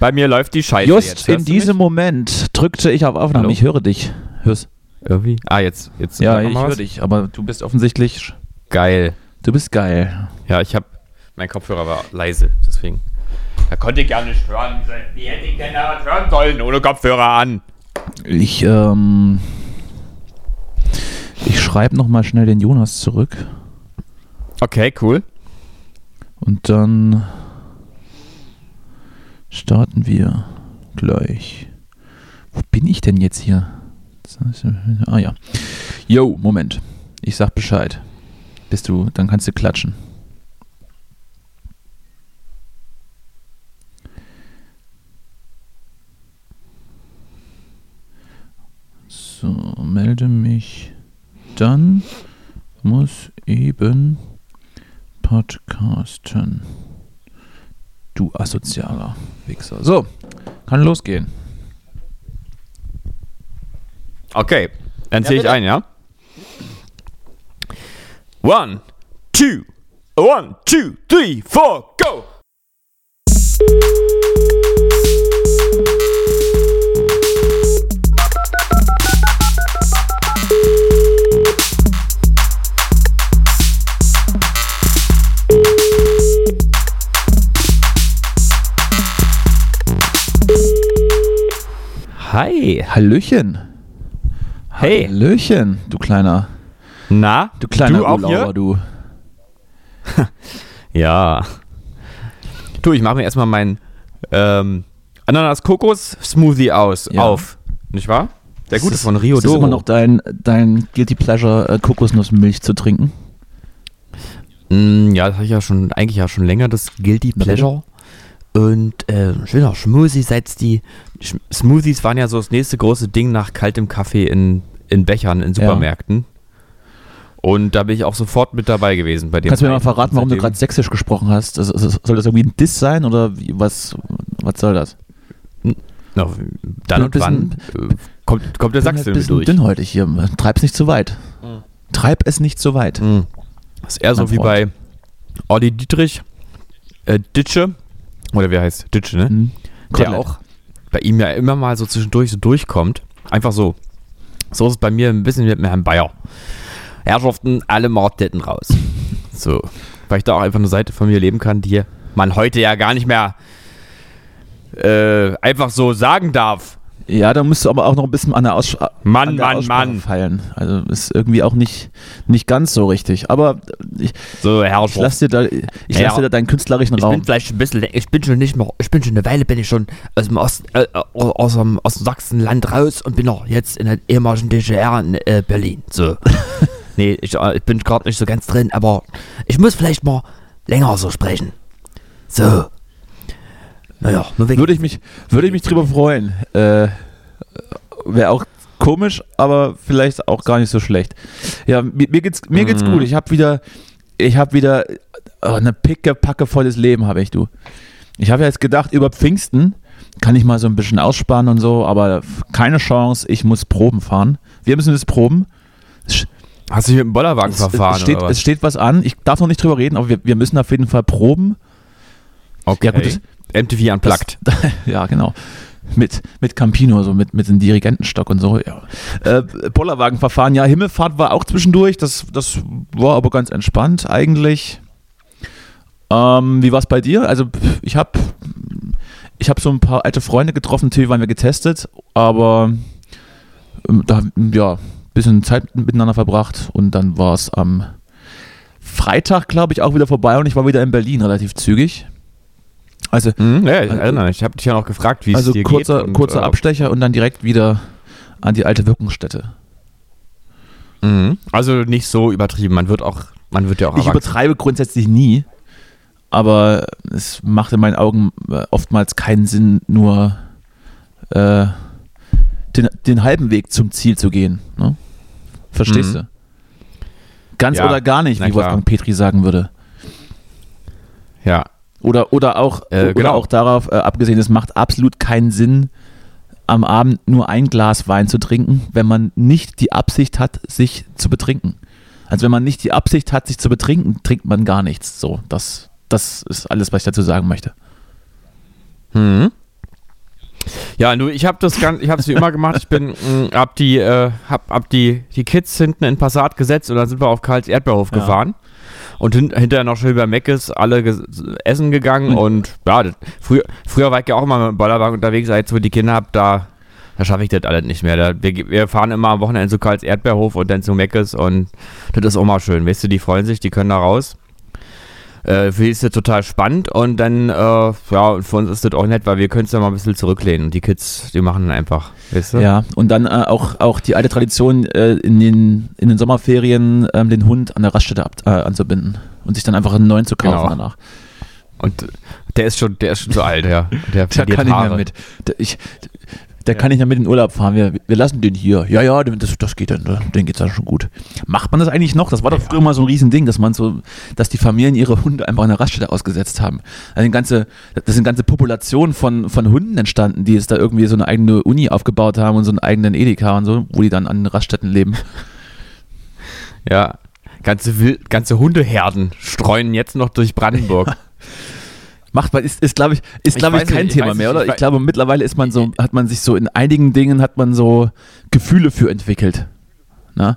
Bei mir läuft die Scheiße Just jetzt. in diesem? Moment drückte ich auf Aufnahme. Hallo? Ich höre dich. Hörst? Irgendwie? Ah, jetzt. jetzt Ja, ich höre dich, aber du bist offensichtlich, Geil. du bist geil. Ja, ich habe, mein Kopfhörer war leise, deswegen. Da konnte ich gar nicht hören. Wie hätte ich denn da was hören sollen ohne Kopfhörer an? Ich, ähm, ich schreibe nochmal schnell den Jonas zurück Okay, cool. und dann starten wir gleich. Wo bin ich denn jetzt hier? Ah ja. Yo, Moment. Ich sag Bescheid. Bist du, dann kannst du klatschen. So, melde mich. Dann muss eben podcasten. Du asozialer Wichser. So, kann losgehen. Okay, dann zähle ich bitte. ein, ja? One, two, one, two, three, four, go! Hi. Hallöchen. Hey. Hallöchen, du kleiner, Na, du kleiner du auch Urlauber, hier? du. Ja. Du, ich mache mir erstmal meinen ähm, Ananas-Kokos-Smoothie aus. Ja. Auf. Nicht wahr? Der Ist gute von Rio Ist Doro. immer noch dein, dein Guilty Pleasure, äh, Kokosnussmilch zu trinken? Mm, ja, das habe ich ja schon, eigentlich ja schon länger, das Guilty. Pleasure. Und äh, schöner Smoothie, seit die Sch Smoothies waren ja so das nächste große Ding nach kaltem Kaffee in, in Bechern in Supermärkten. Und da bin ich auch sofort mit dabei gewesen bei dem. Kannst du mir mal verraten, warum du gerade sächsisch gesprochen hast? Das, das, soll das irgendwie ein Diss sein oder wie, was, was soll das? Na, dann und wann äh, kommt, kommt der Bin halt durch. dünnhäutig hier. Treib's nicht zu weit. Treib es nicht zu weit. Mm. Das ist eher so Mein wie bei Freund. Olli Dietrich, äh, Ditsche, oder wie er heißt, Ditsche, ne? Hm. Der auch bei ihm ja immer mal so zwischendurch so durchkommt. Einfach so. So ist es bei mir ein bisschen mit Herrn Bayer. Herrschaften, alle Morddetten raus. So. Weil ich da auch einfach eine Seite von mir leben kann, die man heute ja gar nicht mehr äh, einfach so sagen darf. Ja, da musst du aber auch noch ein bisschen an der, Aussch Mann, an der Mann, Aussprache Mann. feilen. Also ist irgendwie auch nicht, nicht ganz so richtig. Aber ich, So, ich Herrschaft. lasse dir, da, ich Ja. lass dir da deinen künstlerischen Ich bin Raum. vielleicht ein bisschen, ich bin schon nicht mehr, ich bin schon eine Weile, bin ich schon aus dem Ost, äh, aus, dem, aus dem Sachsenland raus und bin noch jetzt in der ehemaligen DDR in äh, Berlin. So. nee, ich, äh, ich bin gerade nicht so ganz drin, aber ich muss vielleicht mal länger so sprechen. So. Naja, nur wegen. Würde ich mich, würde ich mich drüber freuen. Äh, Wäre auch komisch, aber vielleicht auch gar nicht so schlecht. Ja, mir, mir geht's, mir geht's Mhm. gut. Ich habe wieder, ich habe wieder oh, eine picke, packe volles Leben habe ich, du. Ich habe jetzt gedacht, über Pfingsten kann ich mal so ein bisschen ausspannen und so, aber keine Chance, ich muss Proben fahren. Wir müssen das proben. Hast du dich mit dem Bollerwagen es, verfahren es, steht, oder was? es steht was an. Ich darf noch nicht drüber reden, aber wir, wir müssen auf jeden Fall proben. okay. ja, gut, das- MTV Unplugged. Das, ja, genau. Mit, mit Campino, so mit, mit dem Dirigentenstock und so, ja. Äh, Bollerwagenverfahren, ja, Himmelfahrt war auch zwischendurch, das, das war aber ganz entspannt eigentlich. Ähm, wie war es bei dir? Also, ich habe ich hab so ein paar alte Freunde getroffen, natürlich waren wir getestet, aber ähm, da, ja, ein bisschen Zeit miteinander verbracht und dann war es am Freitag, glaube ich, auch wieder vorbei und ich war wieder in Berlin relativ zügig. Also, Hm, ja, ich erinnere mich. Ich habe dich ja noch gefragt, wie also es dir kurzer, geht. kurzer äh, Abstecher und dann direkt wieder an die alte Wirkungsstätte. Mhm. Also nicht so übertrieben. Man wird auch, man wird ja auch Ich erwachsen. übertreibe grundsätzlich nie, aber es macht in meinen Augen äh, oftmals keinen Sinn, nur äh, den, den halben Weg zum Ziel zu gehen. Ne? Verstehst Mhm. du? Ganz Ja, oder gar nicht, wie. Wolfgang Petri sagen würde. Ja. Oder, oder, auch, Äh, oder genau. auch darauf äh, abgesehen, es macht absolut keinen Sinn, am Abend nur ein Glas Wein zu trinken, wenn man nicht die Absicht hat, sich zu betrinken. Also wenn man nicht die Absicht hat, sich zu betrinken, trinkt man gar nichts. So, das, das ist alles, was ich dazu sagen möchte. Mhm. Ja, nur ich habe das ganz, ich habe es wie immer gemacht. Ich bin, mh, hab die, äh, hab, hab die, die Kids hinten in Passat gesetzt und dann sind wir auf Karls Erdbeerhof Ja. gefahren. Und hin, hinterher noch schön bei Meckes alle essen gegangen Mhm. und ja, das, früher, früher war ich ja auch immer mit dem Bollerwagen unterwegs, als wo die Kinder hab, da, da schaffe ich das alles nicht mehr. Da, wir, wir fahren immer am Wochenende zu Karls Erdbeerhof und dann zu Meckes und das ist auch mal schön. Weißt du, die freuen sich, die können da raus. Äh, für die ist das total spannend und dann, äh, ja, für uns ist das auch nett, weil wir können es ja mal ein bisschen zurücklehnen und die Kids, die machen dann einfach, weißt du? Ja, und dann äh, auch, auch die alte Tradition, äh, in, den, in den Sommerferien ähm, den Hund an der Raststätte ab, äh, anzubinden und sich dann einfach einen neuen zu kaufen Genau. danach. Und der ist schon, der ist schon so alt, ja. Der, Der kann nicht mehr Haare. mit. Der, ich, der kann nicht mehr mit in den Urlaub fahren. Wir, wir lassen den hier. Ja, ja, das, das geht dann. Den geht's dann schon gut. Macht man das eigentlich noch? Das war doch früher mal so ein Riesending, dass man so, dass die Familien ihre Hunde einfach an der Raststätte ausgesetzt haben. Also eine ganze, das sind ganze Populationen von, von Hunden entstanden, die jetzt da irgendwie so eine eigene Uni aufgebaut haben und so einen eigenen Edeka und so, wo die dann an den Raststätten leben. Ja. Ganze, ganze Hundeherden streuen jetzt noch durch Brandenburg. Macht man, ist, ist glaube ich, ist, Ich glaube ich, weiß kein nicht, ich Thema weiß mehr, nicht, oder? ich Ich glaube, mittlerweile ist man so, hat man sich so in einigen Dingen hat man so Gefühle für entwickelt. Na?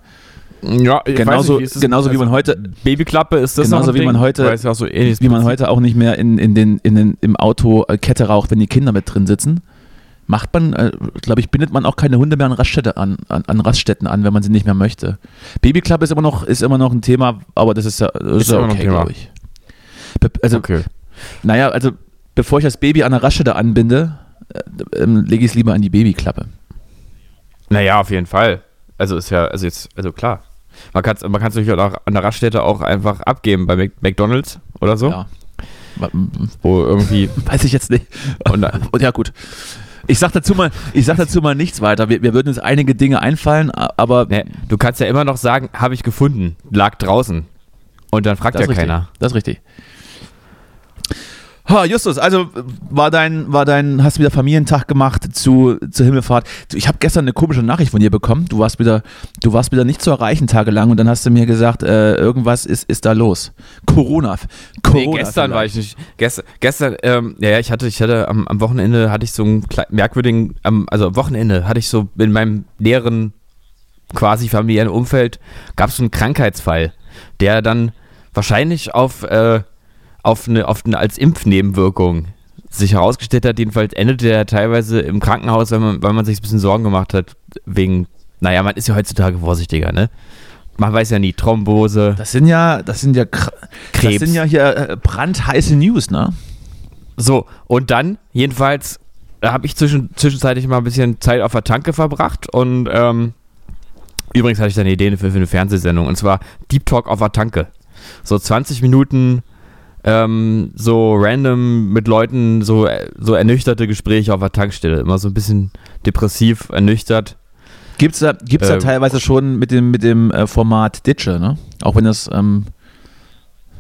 ja, ich Genauso, weiß nicht, wie ist es- genauso wie also man heute, Babyklappe ist das Genauso noch ein wie man Ding? heute- ja auch so ähnliches wie man heute auch nicht mehr in, in den, in den, im Auto äh, Kette raucht, wenn die Kinder mit drin sitzen. Macht man, äh, glaube ich, bindet man auch keine Hunde mehr an, Raststätte an, an, an Raststätten an, wenn man sie nicht mehr möchte. Babyklappe ist immer noch, ist immer noch ein Thema, aber das ist ja, das ist ja okay, glaube ich. Also, Okay. Naja, also bevor ich das Baby an der Raststätte anbinde, äh, ähm, lege ich es lieber an die Babyklappe. Naja, auf jeden Fall. Also ist ja, also jetzt, also klar. Man kann es man kann's natürlich auch an der Raststätte auch einfach abgeben bei McDonalds oder so. Ja. Wo irgendwie. Weiß ich jetzt nicht. Und Und ja, gut. Ich sag dazu mal, ich sag dazu mal nichts weiter. Wir, wir würden uns einige Dinge einfallen, aber ne, du kannst ja immer noch sagen, habe ich gefunden, lag draußen. Und dann fragt das ja richtig. keiner. Das ist richtig. Ha, Justus, also war dein, war dein, hast du wieder Familientag gemacht zu, zur Himmelfahrt. Ich habe gestern eine komische Nachricht von dir bekommen. Du warst wieder, du warst wieder nicht zu erreichen tagelang und dann hast du mir gesagt, äh, irgendwas ist, ist da los. Corona. Corona Nee, gestern war vielleicht. ich nicht. Gestern, gestern ähm, ja, ich hatte, ich hatte am, am Wochenende hatte ich so einen merkwürdigen, am, also am Wochenende hatte ich so in meinem näheren quasi familiären Umfeld gab es so einen Krankheitsfall, der dann wahrscheinlich auf, äh, auf eine, auf eine als Impfnebenwirkung sich herausgestellt hat. Jedenfalls endete er teilweise im Krankenhaus, weil man, weil man sich ein bisschen Sorgen gemacht hat, wegen, naja, man ist ja heutzutage vorsichtiger, ne? Man weiß ja nie, Thrombose, Das sind ja, das sind ja, Kr- Krebs. das sind ja hier äh, brandheiße News, ne? So, und dann, jedenfalls, da habe ich zwischen, zwischenzeitlich mal ein bisschen Zeit auf der Tanke verbracht und ähm, übrigens hatte ich da eine Idee für, für eine Fernsehsendung und zwar Deep Talk auf der Tanke. So 20 Minuten ähm, so random mit Leuten, so, äh, so ernüchterte Gespräche auf der Tankstelle. Immer so ein bisschen depressiv, ernüchtert. Gibt's da, gibt's da Ähm, teilweise schon mit dem, mit dem äh, Format Ditsche, ne? Auch wenn das, ähm,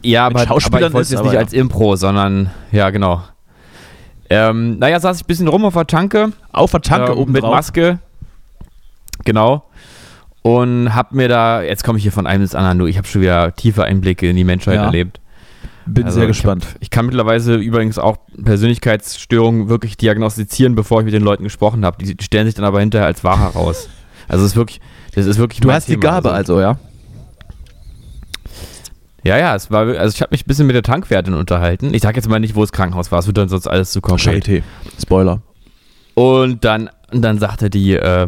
Ja, Mit aber, aber Schauspielern ich wollte ist, es jetzt aber nicht ja. als Impro, sondern, ja, genau. Ähm, naja, saß ich ein bisschen rum auf der Tanke. auf der Tanke ähm, oben mit drauf. Maske. Genau. Und hab mir da, jetzt komme ich hier von einem ins andere, nur ich habe schon wieder tiefe Einblicke in die Menschheit Ja. erlebt. Bin Also sehr ich gespannt. Hab, ich kann mittlerweile übrigens auch Persönlichkeitsstörungen wirklich diagnostizieren, bevor ich mit den Leuten gesprochen habe. Die, die stellen sich dann aber hinterher als wahr heraus. Also es ist wirklich, das ist wirklich Du hast die Thema. Gabe also, ja? Ja, ja, es war, also ich habe mich ein bisschen mit der Tankwärtin unterhalten. Ich sag jetzt mal nicht, wo das Krankenhaus war, es wird dann sonst alles zu konkret. Charité. Spoiler. Und dann, dann sagte die, äh,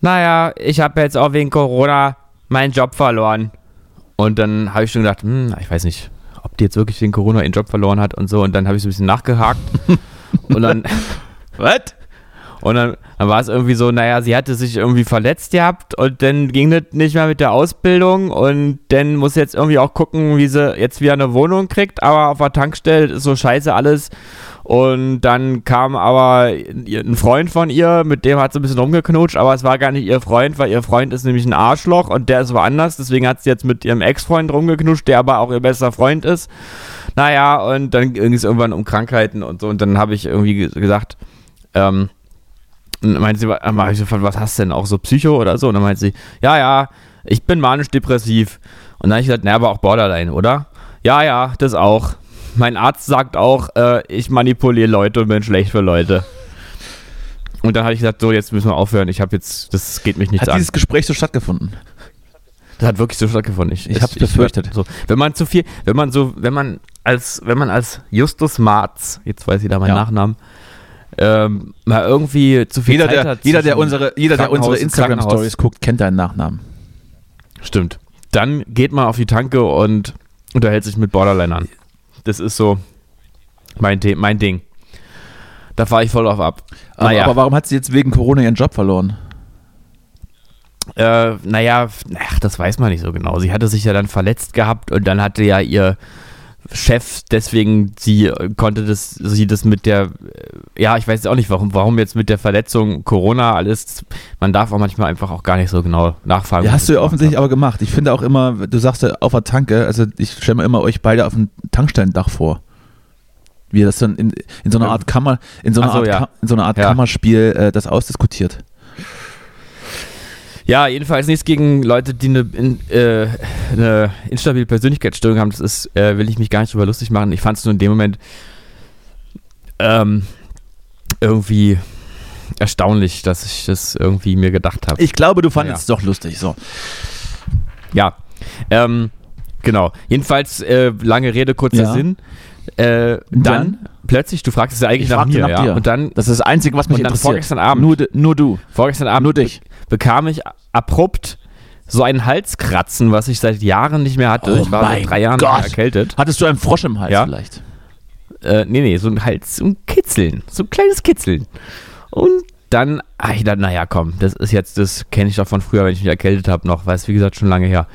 naja, ich habe jetzt auch wegen Corona meinen Job verloren. Und dann habe ich schon gedacht, hm, ich weiß nicht, ob die jetzt wirklich wegen Corona ihren Job verloren hat und so. Und dann habe ich so ein bisschen nachgehakt. und dann, Was? und dann, dann war es irgendwie so, naja, sie hatte sich irgendwie verletzt gehabt und dann ging das nicht mehr mit der Ausbildung und dann muss sie jetzt irgendwie auch gucken, wie sie jetzt wieder eine Wohnung kriegt, aber auf der Tankstelle ist so scheiße alles. Und dann kam aber ein Freund von ihr, mit dem hat sie ein bisschen rumgeknutscht, aber es war gar nicht ihr Freund, weil ihr Freund ist nämlich ein Arschloch und der ist woanders, deswegen hat sie jetzt mit ihrem Ex-Freund rumgeknutscht, der aber auch ihr bester Freund ist. Naja, und dann ging es irgendwann um Krankheiten und so und dann habe ich irgendwie ge- gesagt, ähm, meinte sie, ich gefragt, was hast du denn, auch so Psycho oder so? Und dann meinte sie, ja, ja, ich bin manisch-depressiv. Und dann habe ich gesagt, na, aber auch Borderline, oder? Ja, ja, das auch. Mein Arzt sagt auch, äh, ich manipuliere Leute und bin schlecht für Leute. Und dann habe ich gesagt, so, jetzt müssen wir aufhören. Ich habe jetzt, das geht mich nichts Hat an. dieses Gespräch so stattgefunden? Das hat wirklich so stattgefunden. Ich, Ich hab's befürchtet. so, wenn man zu viel, wenn man so, wenn man als, wenn man als Justus Marz, jetzt weiß ich da meinen Ja. Nachnamen, ähm, mal irgendwie zu viel Jeder, Zeit der, hat jeder, der unsere, jeder, der unsere Instagram-Stories guckt, kennt deinen Nachnamen. Stimmt. Dann geht man auf die Tanke und unterhält sich mit Borderlinern. Das ist so mein, The mein Ding. Da fahre ich voll auf ab. Aber, Naja. aber warum hat sie jetzt wegen Corona ihren Job verloren? Äh, naja, ach, das weiß man nicht so genau. Sie hatte sich ja dann verletzt gehabt und dann hatte ja ihr Chef, deswegen sie konnte das, sie das mit der, äh, ja, ich weiß auch nicht, warum, warum jetzt mit der Verletzung Corona alles, man darf auch manchmal einfach auch gar nicht so genau nachfragen. Ja, hast du ja offensichtlich aber gemacht. Ich finde auch immer, du sagst ja auf der Tanke, also ich stelle mir immer euch beide auf dem Tankstellendach vor. Wie ihr das dann in, in so einer Ähm, Art Kammer, in so einer so, Art, ja. In so einer Art Ja. Kammerspiel äh, das ausdiskutiert. Ja, jedenfalls nichts gegen Leute, die eine, in, äh, eine instabile Persönlichkeitsstörung haben. Das ist, äh, will ich mich gar nicht drüber lustig machen. Ich fand es nur in dem Moment ähm, irgendwie erstaunlich, dass ich das irgendwie mir gedacht habe. Ich glaube, du fandest Ja. es doch lustig. So. Ja, ähm, genau. Jedenfalls äh, lange Rede, kurzer Ja. Sinn. Äh, dann, Dann? plötzlich, du fragst es ja eigentlich Ich nach mir, nach ja. Und dann Das ist das Einzige, was mich interessiert. vorgestern Abend. Nur, nur du. vorgestern Abend Nur dich. be bekam ich abrupt so ein Halskratzen, was ich seit Jahren nicht mehr hatte. Oh ich war seit drei Jahren erkältet. Hattest du einen Frosch im Hals Ja. vielleicht? Äh, nee, nee, so ein Hals, so ein Kitzeln, so ein kleines Kitzeln. Und dann, ach, ich dachte, naja, komm, das ist jetzt, das kenne ich doch von früher, wenn ich mich erkältet habe noch, weil es, wie gesagt, schon lange her.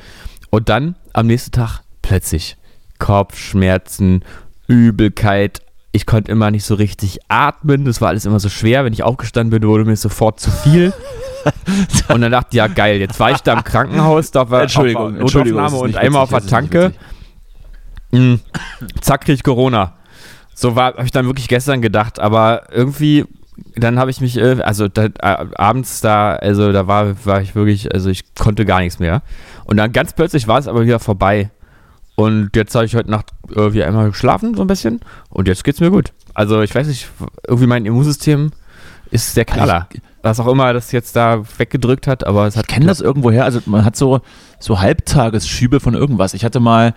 Und dann am nächsten Tag plötzlich Kopfschmerzen, Übelkeit. Ich konnte immer nicht so richtig atmen. Das war alles immer so schwer. Wenn ich aufgestanden bin, wurde mir sofort zu viel. und dann dachte ich, ja geil, jetzt war ich da im Krankenhaus, da war Entschuldigung, Entschuldigung, und nicht einmal auf witzig, der Tanke. Mm, zack, krieg ich Corona. So habe ich dann wirklich gestern gedacht, aber irgendwie, dann habe ich mich, äh, also da, abends da, also da war, war ich wirklich, also ich konnte gar nichts mehr. Und dann ganz plötzlich war es aber wieder vorbei. Und jetzt habe ich heute Nacht irgendwie einmal geschlafen, so ein bisschen. Und jetzt geht's mir gut. Also ich weiß nicht, irgendwie mein Immunsystem ist der Knaller. Was auch immer das jetzt da weggedrückt hat, aber es hat Ich kenne das irgendwoher. Also man hat so, so Halbtagesschübe von irgendwas. Ich hatte mal,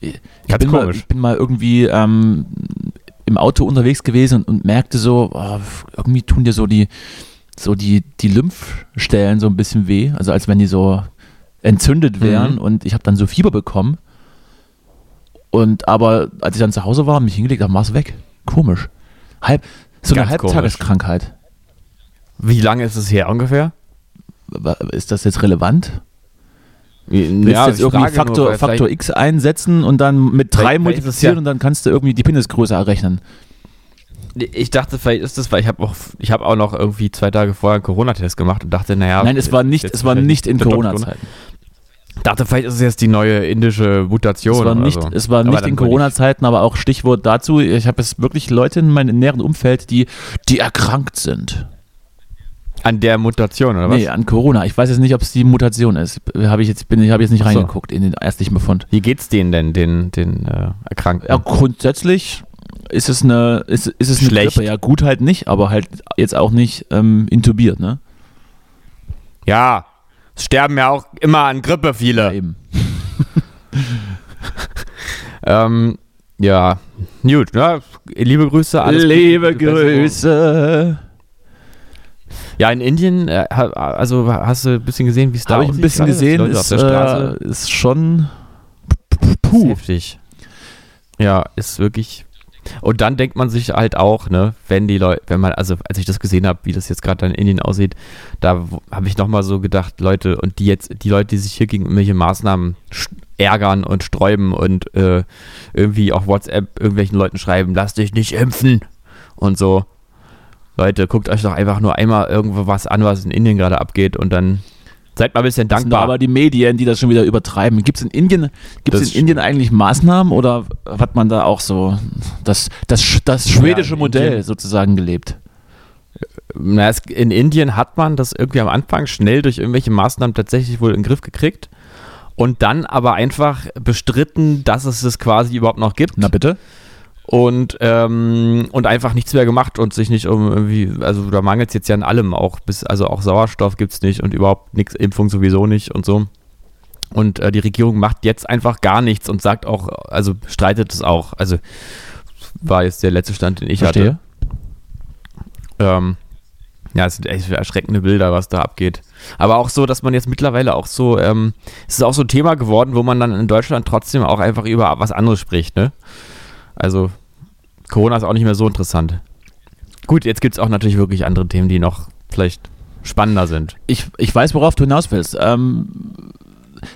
ich Ganz bin, mal, komisch. ich bin mal irgendwie ähm, im Auto unterwegs gewesen und, und merkte so, oh, irgendwie tun dir so die, so die, die Lymphstellen so ein bisschen weh. Also als wenn die so entzündet wären. Mhm. Und ich habe dann so Fieber bekommen. Und aber als ich dann zu Hause war und mich hingelegt habe, war es weg. Komisch. Halb, so eine Ganz komisch. Halbtageskrankheit. Wie lange ist es her ungefähr? Ist das jetzt relevant? Willst Ja, du jetzt ich irgendwie frage nur, Faktor, Faktor X einsetzen und dann mit 3 Vielleicht- vielleicht ist es multiplizieren ja- und dann kannst du irgendwie die Penisgröße errechnen. Ich dachte, vielleicht ist das, weil ich habe auch, ich habe auch noch irgendwie zwei Tage vorher einen Corona-Test gemacht und dachte, naja. Nein, es war nicht, es war nicht in Corona-Zeiten. Dachte, vielleicht ist es jetzt die neue indische Mutation. Es war nicht, so. es war Aber nicht in Corona-Zeiten, aber auch Stichwort dazu, ich habe jetzt wirklich Leute in meinem näheren Umfeld, die, die erkrankt sind. An der Mutation, oder was? Nee, an Corona. Ich weiß jetzt nicht, ob es die Mutation ist. Habe ich jetzt, bin, ich habe jetzt nicht so. reingeguckt in den ärztlichen Befund. Wie geht's denen denn, den, den äh, Erkrankten? Ja, grundsätzlich ist es eine, ist, ist es eine Schlecht. Grippe. Ja, gut halt nicht, aber halt jetzt auch nicht ähm, intubiert, ne? Ja, es sterben ja auch immer an Grippe viele. Eben. Ähm, ja, gut, ja, liebe Grüße. alles Liebe. Grüße. Ja, in Indien, äh, also hast du ein bisschen gesehen, wie es da Habe ich ein bisschen gesehen, ist, der Straße. äh, ist schon Ist puh. heftig. Ja, ist wirklich. Und dann denkt man sich halt auch, ne, wenn die Leute, wenn man, also als ich das gesehen habe, wie das jetzt gerade in Indien aussieht, da habe ich nochmal so gedacht, Leute, und die jetzt, die Leute, die sich hier gegen irgendwelche Maßnahmen ärgern und sträuben und äh, irgendwie auf WhatsApp irgendwelchen Leuten schreiben, lasst dich nicht impfen und so. Leute, guckt euch doch einfach nur einmal irgendwo was an, was in Indien gerade abgeht und dann seid mal ein bisschen Das sind dankbar. aber die Medien, die das schon wieder übertreiben. Gibt es in Indien, gibt's Das in Indien eigentlich Maßnahmen oder hat man da auch so das, das, das schwedische in Modell Indien- sozusagen gelebt? Na, es, in Indien hat man das irgendwie am Anfang schnell durch irgendwelche Maßnahmen tatsächlich wohl in den Griff gekriegt und dann aber einfach bestritten, dass es das quasi überhaupt noch gibt. Na bitte? Und, ähm, und einfach nichts mehr gemacht und sich nicht um irgendwie, also da mangelt es jetzt ja an allem auch, bis, also auch Sauerstoff gibt es nicht und überhaupt nichts, Impfung sowieso nicht und so. Und äh, die Regierung macht jetzt einfach gar nichts und sagt auch, also streitet es auch. Also war jetzt der letzte Stand, den ich Verstehe. hatte. Ähm, ja, es sind echt erschreckende Bilder, was da abgeht. Aber auch so, dass man jetzt mittlerweile auch so, ähm, es ist auch so ein Thema geworden, wo man dann in Deutschland trotzdem auch einfach über was anderes spricht, ne? Also Corona ist auch nicht mehr so interessant. Gut, jetzt gibt es auch natürlich wirklich andere Themen, die noch vielleicht spannender sind. Ich, ich weiß, worauf du hinaus willst. Ähm,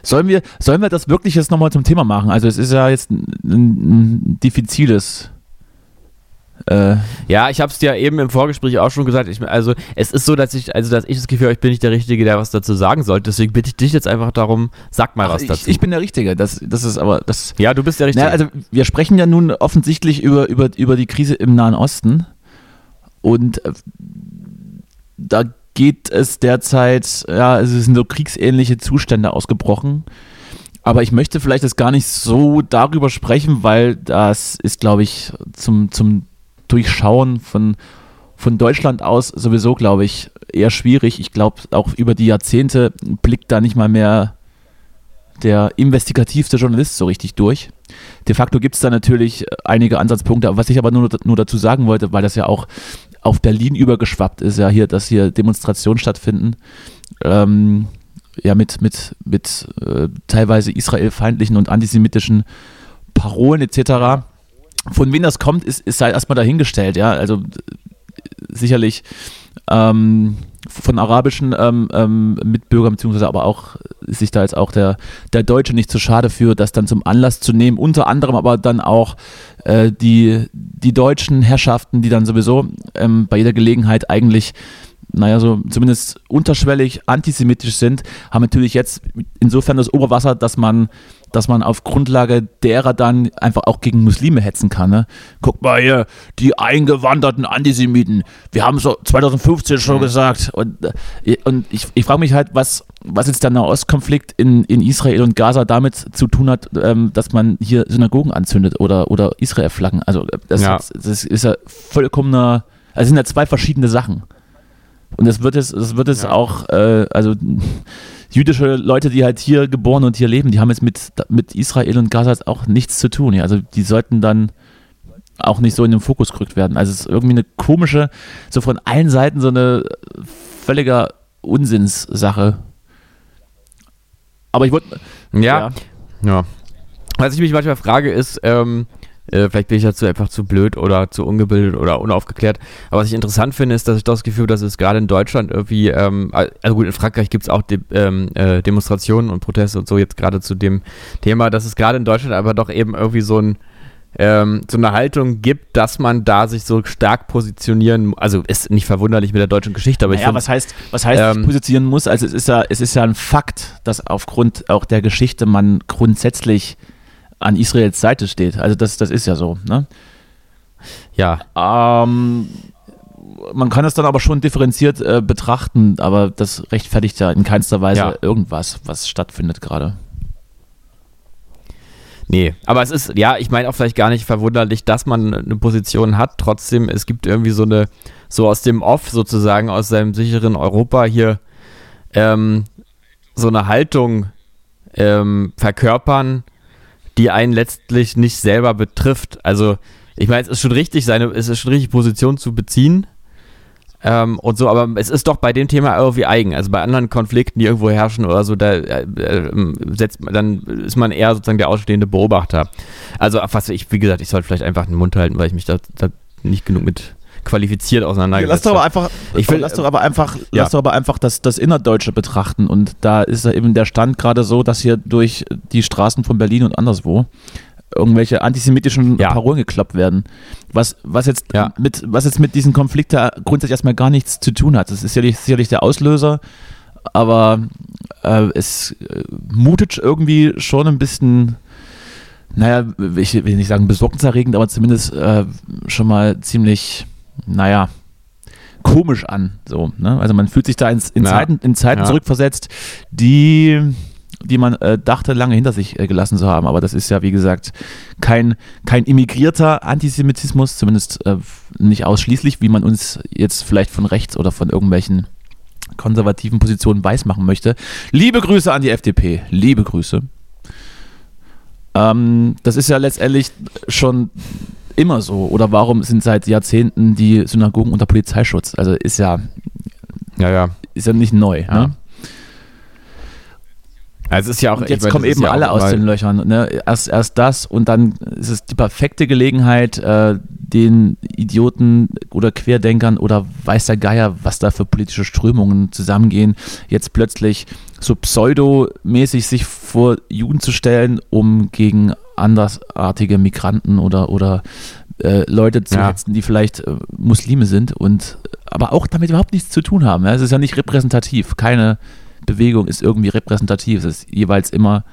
sollen, wir, sollen wir das wirklich jetzt nochmal zum Thema machen? Also es ist ja jetzt ein, ein diffiziles äh, ja, ich habe es dir eben im Vorgespräch auch schon gesagt. Ich, also es ist so, dass ich, also dass ich das Gefühl habe, ich bin nicht der Richtige, der was dazu sagen sollte. Deswegen bitte ich dich jetzt einfach darum, sag mal Ach, was dazu. Ich, ich, bin der Richtige. Das, das ist aber das. Ja, du bist der Richtige. Na, also wir sprechen ja nun offensichtlich über, über, über die Krise im Nahen Osten und äh, da geht es derzeit, ja, es sind so kriegsähnliche Zustände ausgebrochen. Aber ich möchte vielleicht das gar nicht so darüber sprechen, weil das ist, glaube ich, zum, zum Durchschauen von, von Deutschland aus sowieso, glaube ich, eher schwierig. Ich glaube, auch über die Jahrzehnte blickt da nicht mal mehr der investigativste Journalist so richtig durch. De facto gibt es da natürlich einige Ansatzpunkte, was ich aber nur, nur dazu sagen wollte, weil das ja auch auf Berlin übergeschwappt ist, ja hier, dass hier Demonstrationen stattfinden, ähm, ja mit, mit, mit äh, teilweise israelfeindlichen und antisemitischen Parolen etc. Von wem das kommt, ist, ist halt erstmal dahingestellt, ja. Also sicherlich ähm, von arabischen ähm, ähm, Mitbürgern, beziehungsweise aber auch sich da jetzt auch der, der Deutsche nicht zu schade für, das dann zum Anlass zu nehmen, unter anderem aber dann auch äh, die, die deutschen Herrschaften, die dann sowieso ähm, bei jeder Gelegenheit eigentlich naja, so zumindest unterschwellig antisemitisch sind, haben natürlich jetzt insofern das Oberwasser, dass man dass man auf Grundlage derer dann einfach auch gegen Muslime hetzen kann. Ne? Guck mal hier, die eingewanderten Antisemiten. Wir haben so 2015 schon mhm. gesagt. Und, äh, und ich, ich frage mich halt, was, was jetzt der Nahostkonflikt in, in Israel und Gaza damit zu tun hat, ähm, dass man hier Synagogen anzündet oder, oder Israel-Flaggen. Also äh, das, ja. das ist ja vollkommener, also sind ja zwei verschiedene Sachen. Und das wird es, das wird es ja. auch, äh, also jüdische Leute, die halt hier geboren und hier leben, die haben jetzt mit, mit Israel und Gaza auch nichts zu tun. Ja. Also die sollten dann auch nicht so in den Fokus gerückt werden. Also es ist irgendwie eine komische, so von allen Seiten so eine völliger Unsinnssache. Aber ich wollte. Ja, ja. ja. Was ich mich manchmal frage, ist, ähm, äh, vielleicht bin ich dazu einfach zu blöd oder zu ungebildet oder unaufgeklärt. Aber was ich interessant finde, ist, dass ich das Gefühl habe, dass es gerade in Deutschland irgendwie, ähm, also gut, in Frankreich gibt es auch De ähm, äh, Demonstrationen und Proteste und so jetzt gerade zu dem Thema, dass es gerade in Deutschland aber doch eben irgendwie so ein ähm, so eine Haltung gibt, dass man da sich so stark positionieren, also ist nicht verwunderlich mit der deutschen Geschichte, aber naja, ich finde, was heißt, was heißt ähm, positionieren muss? Also es ist ja, es ist ja ein Fakt, dass aufgrund auch der Geschichte man grundsätzlich an Israels Seite steht. Also das, das ist ja so. Ne? Ja. Ähm, man kann es dann aber schon differenziert äh, betrachten, aber das rechtfertigt ja in keinster Weise ja. irgendwas, was stattfindet gerade. Nee, aber es ist, ja, ich meine auch vielleicht gar nicht verwunderlich, dass man eine Position hat. Trotzdem, es gibt irgendwie so eine, so aus dem Off sozusagen, aus seinem sicheren Europa hier ähm, so eine Haltung ähm, verkörpern, die einen letztlich nicht selber betrifft. Also, ich meine, es ist schon richtig, seine, es ist schon richtig, Position zu beziehen. Ähm, und so, aber es ist doch bei dem Thema irgendwie eigen. Also bei anderen Konflikten, die irgendwo herrschen oder so, da äh, äh, setzt, dann ist man eher sozusagen der ausstehende Beobachter. Also, was ich, wie gesagt, ich sollte vielleicht einfach den Mund halten, weil ich mich da, da nicht genug mit qualifiziert auseinandergesetzt. Ja, lass doch aber einfach, ich will, lass doch aber einfach, ja. lass doch aber einfach das, das Innerdeutsche betrachten und da ist eben der Stand gerade so, dass hier durch die Straßen von Berlin und anderswo irgendwelche antisemitischen ja. Parolen geklappt werden. Was, was, jetzt ja. mit, was jetzt mit diesem Konflikt da grundsätzlich erstmal gar nichts zu tun hat. Das ist sicherlich, sicherlich der Auslöser, aber äh, es äh, mutet irgendwie schon ein bisschen, naja, ich will nicht sagen besorgniserregend, aber zumindest äh, schon mal ziemlich naja, komisch an. So, ne? Also man fühlt sich da ins, in, ja. Zeiten, in Zeiten ja. zurückversetzt, die die man äh, dachte, lange hinter sich äh, gelassen zu haben. Aber das ist ja, wie gesagt, kein, kein immigrierter Antisemitismus, zumindest äh, nicht ausschließlich, wie man uns jetzt vielleicht von rechts oder von irgendwelchen konservativen Positionen weismachen möchte. Liebe Grüße an die FDP, liebe Grüße. Ähm, das ist ja letztendlich schon immer so. Oder warum sind seit Jahrzehnten die Synagogen unter Polizeischutz? Also ist ja, Ja, ja. ist ja nicht neu. Ja. Ne? Also ist ja auch. Und jetzt meine, kommen eben ja alle aus den Löchern. Ne? Erst, erst das und dann ist es die perfekte Gelegenheit, äh, den Idioten oder Querdenkern oder weiß der Geier, was da für politische Strömungen zusammengehen, jetzt plötzlich so pseudomäßig sich vor Juden zu stellen, um gegen andersartige Migranten oder, oder äh, Leute zu Ja. hetzen, die vielleicht äh, Muslime sind und aber auch damit überhaupt nichts zu tun haben. Ja? Es ist ja nicht repräsentativ. Keine Bewegung ist irgendwie repräsentativ. Es ist jeweils immer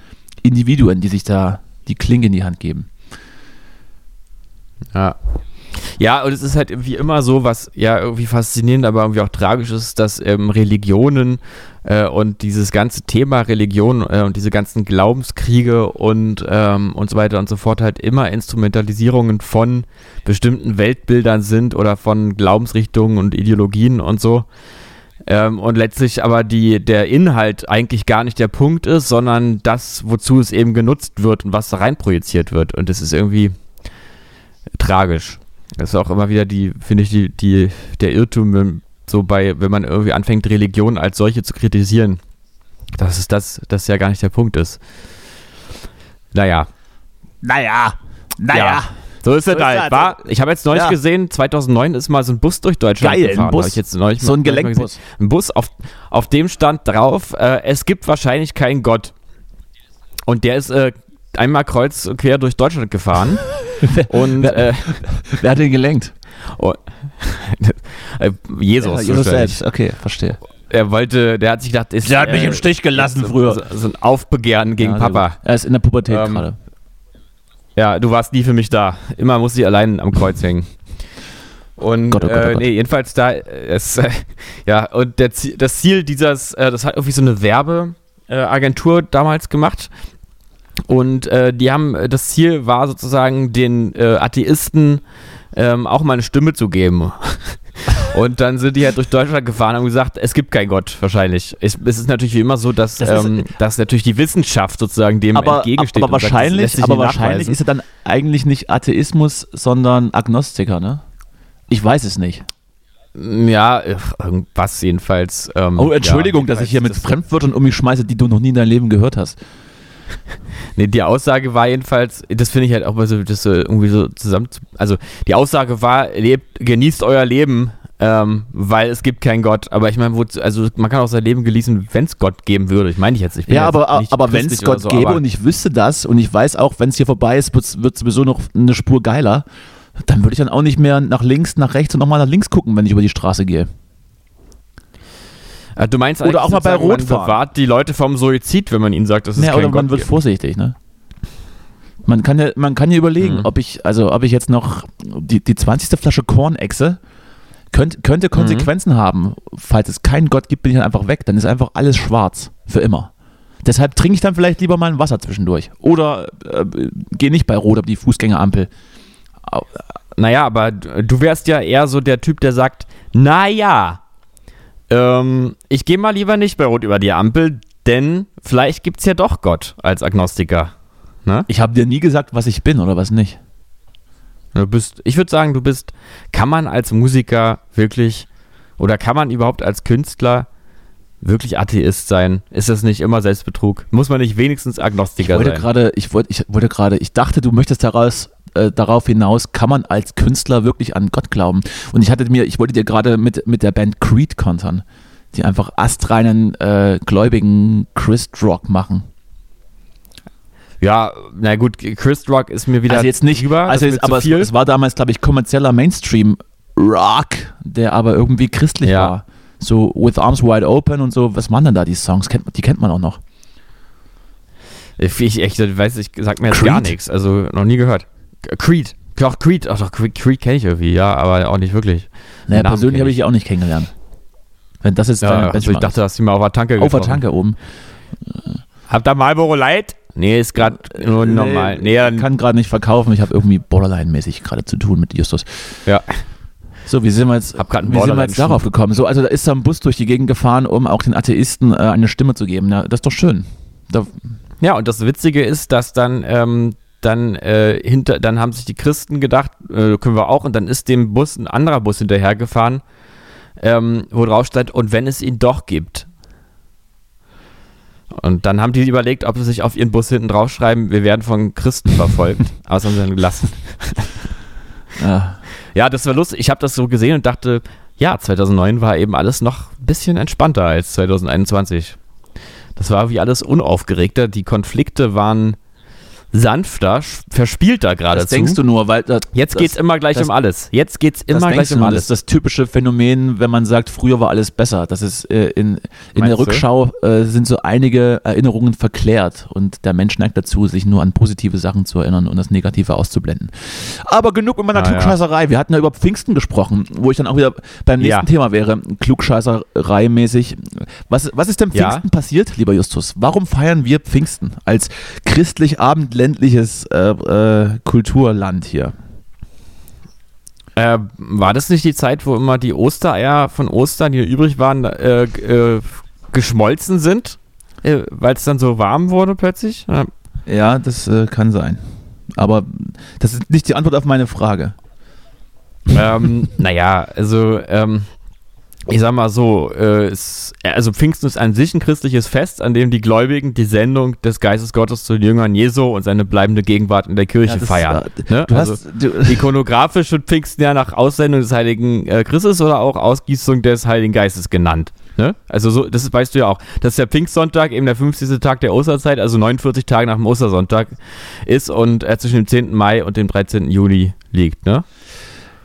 Individuen, die sich da die Klinge in die Hand geben. Ja. Ja, und es ist halt irgendwie immer so, was ja irgendwie faszinierend, aber irgendwie auch tragisch ist, dass ähm, Religionen äh, und dieses ganze Thema Religion äh, und diese ganzen Glaubenskriege und, ähm, und so weiter und so fort halt immer Instrumentalisierungen von bestimmten Weltbildern sind oder von Glaubensrichtungen und Ideologien und so. Ähm, und letztlich aber die, der Inhalt eigentlich gar nicht der Punkt ist, sondern das, wozu es eben genutzt wird und was da rein projiziert wird. Und das ist irgendwie tragisch. Das ist auch immer wieder die, finde ich, die, die, der Irrtum, wenn- so bei, wenn man irgendwie anfängt, Religion als solche zu kritisieren. Dass es das, das ja gar nicht der Punkt ist. Naja. Naja, Ja. So ist So es ist halt, das. wa? Ich habe jetzt neulich Ja. gesehen, 2009 ist mal so ein Bus durch Deutschland Geil, ein gefahren. Bus. Jetzt neulich So ein mal- Gelenkbus. Ein Bus, auf, auf dem stand drauf, äh, es gibt wahrscheinlich keinen Gott. Und der ist äh, einmal kreuz und quer durch Deutschland gefahren. und wer- äh, Wer hat den gelenkt? oh, äh, Jesus, Jesus wahrscheinlich. selbst. Okay, verstehe. Er wollte, der hat sich gedacht, ist, Der hat mich im Stich gelassen so, früher. So, so ein Aufbegehren gegen Ja, Papa. Er ist in der Pubertät Ähm, gerade. Ja, du warst nie für mich da. Immer musste ich allein am Kreuz hängen. Und Gott, oh Gott, oh äh, Gott. nee, jedenfalls da äh, es, äh, ja und der, das Ziel dieses, äh, das hat irgendwie so eine Werbeagentur äh, Agentur damals gemacht und äh, die haben äh, das Ziel war sozusagen den äh, Atheisten ähm, auch mal eine Stimme zu geben. Und dann sind die halt durch Deutschland gefahren und haben gesagt, es gibt keinen Gott, wahrscheinlich. Es, es ist natürlich wie immer so, dass, Das ähm, dass natürlich die Wissenschaft sozusagen dem Aber, entgegensteht. aber sagt, wahrscheinlich, sich aber wahrscheinlich nachweisen. ist er dann eigentlich nicht Atheismus, sondern Agnostiker, ne? Ich weiß es nicht. Ja, ach, irgendwas jedenfalls. ähm, Oh, Entschuldigung, ja, dass ich hier mit das- Fremdwörtern um mich schmeiße, die du noch nie in deinem Leben gehört hast. Nee, die Aussage war jedenfalls, das finde ich halt auch mal so, das so irgendwie so zusammen. zu- Also, die Aussage war, lebt, genießt euer Leben, ähm, weil es gibt keinen Gott. Aber ich meine, also man kann auch sein Leben genießen, wenn es Gott geben würde. Ich meine ich jetzt. Ich bin Ja, aber, aber wenn es Gott so, gäbe und ich wüsste das und ich weiß auch, wenn es hier vorbei ist, wird es sowieso noch eine Spur geiler, dann würde ich dann auch nicht mehr nach links, nach rechts und nochmal nach links gucken, wenn ich über die Straße gehe. Äh, Du meinst Oder auch mal bei man Rot fahren. bewahrt die Leute vom Suizid, wenn man ihnen sagt, dass es Ja, keinen oder Gott man wird gibt. vorsichtig, ne? Man kann ja, man kann ja überlegen, Mhm. ob ich, also ob ich jetzt noch die, die 20. Flasche Kornechse könnt, könnte Mhm. Konsequenzen haben. Falls es keinen Gott gibt, bin ich dann einfach weg. Dann ist einfach alles schwarz. Für immer. Deshalb trinke ich dann vielleicht lieber mal ein Wasser zwischendurch. Oder äh, gehe nicht bei Rot auf die Fußgängerampel. Au- Naja, aber du wärst ja eher so der Typ, der sagt, naja, ähm, ich gehe mal lieber nicht bei Rot über die Ampel, denn vielleicht gibt es ja doch Gott als Agnostiker. Ne? Ich habe dir nie gesagt, was ich bin oder was nicht. Du bist, ich würde sagen, du bist, kann man als Musiker wirklich oder kann man überhaupt als Künstler wirklich Atheist sein? Ist das nicht immer Selbstbetrug? Muss man nicht wenigstens Ich Agnostiker wollte sein? gerade, ich wollte, ich wollte gerade, ich dachte, du möchtest daraus, äh, darauf hinaus, kann man als Künstler wirklich an Gott glauben? Und ich hatte mir, ich wollte dir gerade mit, mit der Band Creed kontern, die einfach astreinen, äh, gläubigen Christ Rock machen. Ja, na gut, Chris Rock ist mir wieder also jetzt nicht, drüber, also ist jetzt, aber es, es war damals, glaube ich, kommerzieller Mainstream Rock, der aber irgendwie christlich Ja. war. So With Arms Wide Open und so, was waren denn da die Songs? Kennt, die kennt man auch noch. Ich, ich ich weiß, ich sag mir jetzt Creed? gar nichts. Also noch nie gehört. Creed. Doch, Creed. Ach doch, Creed, Creed kenne ich irgendwie, ja, aber auch nicht wirklich. Naja, Namen persönlich habe ich. die auch nicht kennengelernt. Wenn das jetzt deine Ja, also ich dachte, dass die mal auf der Tanke. Auf der. Tanke oben. Habt ihr Marlboro Light? Nee, ist gerade nur normal. Nee, ich kann gerade nicht verkaufen. Ich habe irgendwie Borderline-mäßig gerade zu tun mit Justus. ja. So, wie sind wir jetzt, wie sind wir jetzt darauf gekommen? So, also da ist da ein Bus durch die Gegend gefahren, um auch den Atheisten äh, eine Stimme zu geben. Ja, das ist doch schön. Da, Ja, und das Witzige ist, dass dann, ähm, dann, äh, hinter, dann haben sich die Christen gedacht, äh, können wir auch, und dann ist dem Bus ein anderer Bus hinterhergefahren, ähm, wo drauf stand, und wenn es ihn doch gibt. Und dann haben die überlegt, ob sie sich auf ihren Bus hinten draufschreiben, wir werden von Christen verfolgt. Aber das haben sie dann gelassen. ja. Ja, das war lustig. Ich habe das so gesehen und dachte, ja, 2009 war eben alles noch ein bisschen entspannter als 2021. Das war wie alles unaufgeregter. Die Konflikte waren sanfter, verspielter geradezu. Das denkst du nur, weil das, Jetzt das, geht's immer gleich das- um alles. Jetzt geht's immer gleich um nur, alles. Das ist das typische Phänomen, wenn man sagt, früher war alles besser. Das ist äh, in, in der Meinst? Rückschau äh, sind so einige Erinnerungen verklärt und der Mensch neigt dazu, sich nur an positive Sachen zu erinnern und das Negative auszublenden. Aber genug mit meiner Ah, ja. Klugscheißerei. Wir hatten ja über Pfingsten gesprochen, wo ich dann auch wieder beim nächsten Ja. Thema wäre, Klugscheißerei mäßig. Was, was ist denn Ja. Pfingsten passiert, lieber Justus? Warum feiern wir Pfingsten als christlich-abendländliches äh, äh, Kulturland hier? Äh, war das nicht die Zeit, wo immer die Ostereier von Ostern, die übrig waren, äh, äh, geschmolzen sind? Äh, Weil es dann so warm wurde plötzlich? Ja. Ja, das kann sein. Aber das ist nicht die Antwort auf meine Frage. ähm, naja, also ähm, ich sag mal so, äh, es, also Pfingsten ist an sich ein christliches Fest, an dem die Gläubigen die Sendung des Geistes Gottes zu den Jüngern Jesu und seine bleibende Gegenwart in der Kirche Ja, feiern. äh, ne? Du also, hast, ikonografisch wird Pfingsten ja nach Aussendung des Heiligen äh, Christus oder auch Ausgießung des Heiligen Geistes genannt. Ne? Also so, das ist- weißt du ja auch, dass der Pfingstsonntag eben der 50. Tag der Osterzeit, also 49 Tage nach dem Ostersonntag ist und äh, zwischen dem 10. Mai und dem 13. Juli liegt. Ne?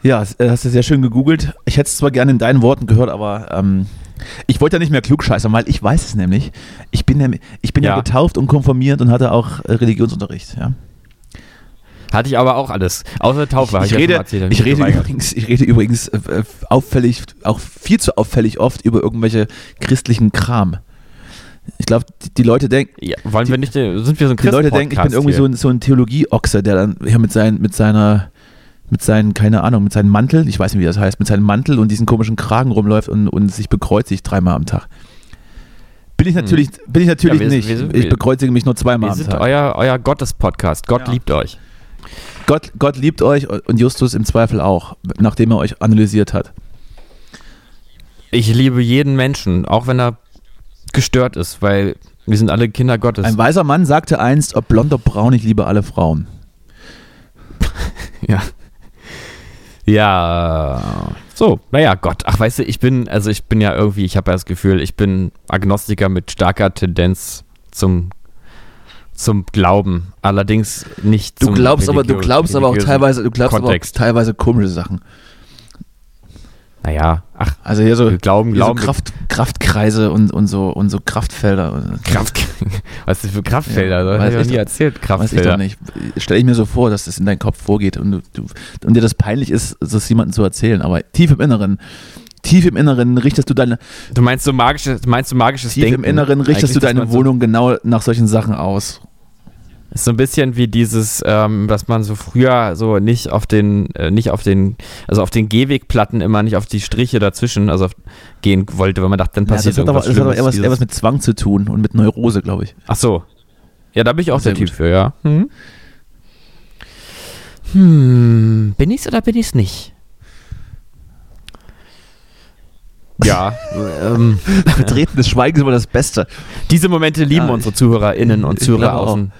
Ja, äh, hast du sehr schön gegoogelt. Ich hätte es zwar gerne in deinen Worten gehört, aber ähm, ich wollte ja nicht mehr klugscheißern, weil ich weiß es nämlich. Ich bin, nämlich- ich bin ja. Ja. getauft und konformiert und hatte auch äh, Religionsunterricht. Ja. Hatte ich aber auch alles. Außer Taufe. hab ich, ja schon rede, erzählt, ich, rede übrigens, ich rede übrigens äh, äh, auffällig, auch viel zu auffällig oft über irgendwelche christlichen Kram. Ich glaube, die, die Leute denken, Ja, wollen wir nicht, sind wir so ein Die Leute denken, ich bin irgendwie so ein, so ein Theologie-Ochse, der dann hier mit, seinen, mit seiner, mit seinen, keine Ahnung, mit seinem Mantel, ich weiß nicht, wie das heißt, mit seinem Mantel und diesen komischen Kragen rumläuft und, und sich bekreuzigt dreimal am Tag. Bin ich natürlich, bin ich natürlich Hm. Ja, wir- nicht. wir sind- ich wir- bekreuzige mich nur zweimal Wir am Tag. euer, euer Gottes-Podcast. Gott Ja. liebt euch. Gott, Gott liebt euch und Justus im Zweifel auch, nachdem er euch analysiert hat. Ich liebe jeden Menschen, auch wenn er gestört ist, weil wir sind alle Kinder Gottes. Ein weiser Mann sagte einst, ob blond oder braun, ich liebe alle Frauen. Ja. Ja. So, naja, Gott. Ach, weißt du, ich bin, also ich bin ja irgendwie, ich habe ja das Gefühl, ich bin Agnostiker mit starker Tendenz zum, zum Glauben. Allerdings nicht Du zum glaubst aber, du glaubst aber auch teilweise, du glaubst aber auch teilweise komische Sachen. Naja, ach, Also hier so, glauben, hier so glauben. Kraft, Kraftkreise und, und so und so Kraftfelder. Kraft, was ist das für Kraftfelder? Ja, das ich noch nie erzählt. Weiß ich Kraftfelder. doch nicht. Stelle ich mir so vor, dass das in deinen Kopf vorgeht und, du, du, und dir das peinlich ist, das jemandem zu erzählen. Aber tief im Inneren, tief im Inneren richtest du deine, Du meinst so magisches, meinst du magisches tief Denken? im Inneren richtest Eigentlich, du deine man so- Wohnung genau nach solchen Sachen aus. Ist so ein bisschen wie dieses, ähm, dass man so früher so nicht auf den, äh, nicht auf den, also auf den Gehwegplatten immer nicht auf die Striche dazwischen, also auf, gehen wollte, weil man dachte, dann Ja, das passiert hat aber, irgendwas das hat aber eher, was, was mit Zwang zu tun und mit Neurose, glaube ich. Ach so. Ja, da bin ich auch Sehr der Typ gut. für, ja. Hm? Hm, bin ich's oder bin ich's nicht? Ja, ähm, Betretenes Schweigen ist immer das Beste. diese Momente lieben Ja, unsere ZuhörerInnen und ich glaube Zuhörer auch. außen.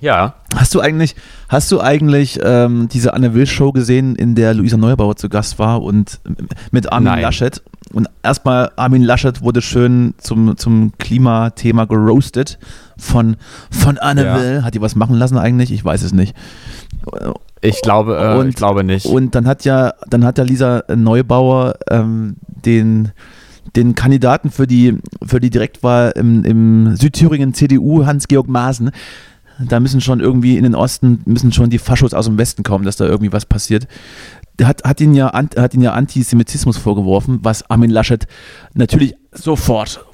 Ja. Hast du eigentlich, hast du eigentlich ähm, diese Anne Will Show gesehen, in der Luisa Neubauer zu Gast war und mit Armin Nein. Laschet? Und erstmal Armin Laschet wurde schön zum, zum Klimathema geroastet von, von Anne Ja. Will. Hat die was machen lassen eigentlich? Ich weiß es nicht. Ich glaube, äh, Und- ich glaube nicht. Und dann hat ja, dann hat ja Lisa Neubauer ähm, den, den Kandidaten für die, für die Direktwahl im, im Südthüringen CDU, Hans-Georg Maaßen, da müssen schon irgendwie in den Osten, müssen schon die Faschos aus dem Westen kommen, dass da irgendwie was passiert. Hat, hat, ihn ja, hat ihn ja Antisemitismus vorgeworfen, was Armin Laschet natürlich sofort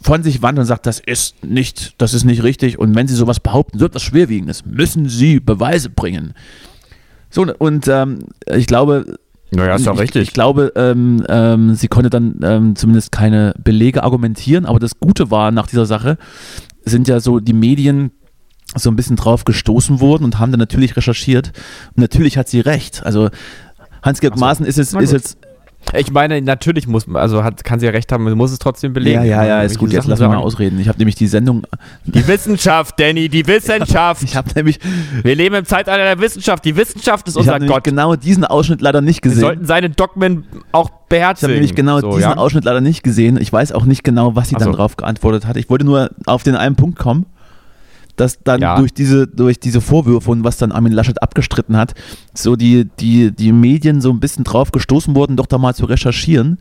von sich wandt und sagt, das ist nicht, das ist nicht richtig. Und wenn Sie sowas behaupten, so etwas Schwerwiegendes, müssen Sie Beweise bringen. So, und ähm, ich glaube, Naja, ist doch ich, richtig. Ich glaube, ähm, ähm, sie konnte dann ähm, zumindest keine Belege argumentieren, aber das Gute war nach dieser Sache, sind ja so die Medien so ein bisschen drauf gestoßen worden und haben dann natürlich recherchiert. Und natürlich hat sie recht. Also Hans-Georg so. Maaßen ist jetzt, ist jetzt Ich meine, natürlich muss man, also hat, kann sie ja recht haben, man muss es trotzdem belegen. ja, ja, ja, ist Welche gut, jetzt Sachen lass mich mal ausreden. Ich habe nämlich die Sendung, Die Wissenschaft, Danny, die Wissenschaft. ich habe nämlich, Wir leben im Zeitalter der Wissenschaft. Die Wissenschaft ist ich unser hab nämlich Gott. genau diesen Ausschnitt leider nicht Wir gesehen. sollten seine Dogmen auch Ich beherzigen. habe nämlich genau so, diesen ja? Ausschnitt leider nicht gesehen. Ich weiß auch nicht genau, was sie Ach dann so. drauf geantwortet hat. Ich wollte nur auf den einen Punkt kommen, dass dann Ja. durch, diese, durch diese Vorwürfe und was dann Armin Laschet abgestritten hat, so die, die, die Medien so ein bisschen drauf gestoßen wurden, doch da mal zu recherchieren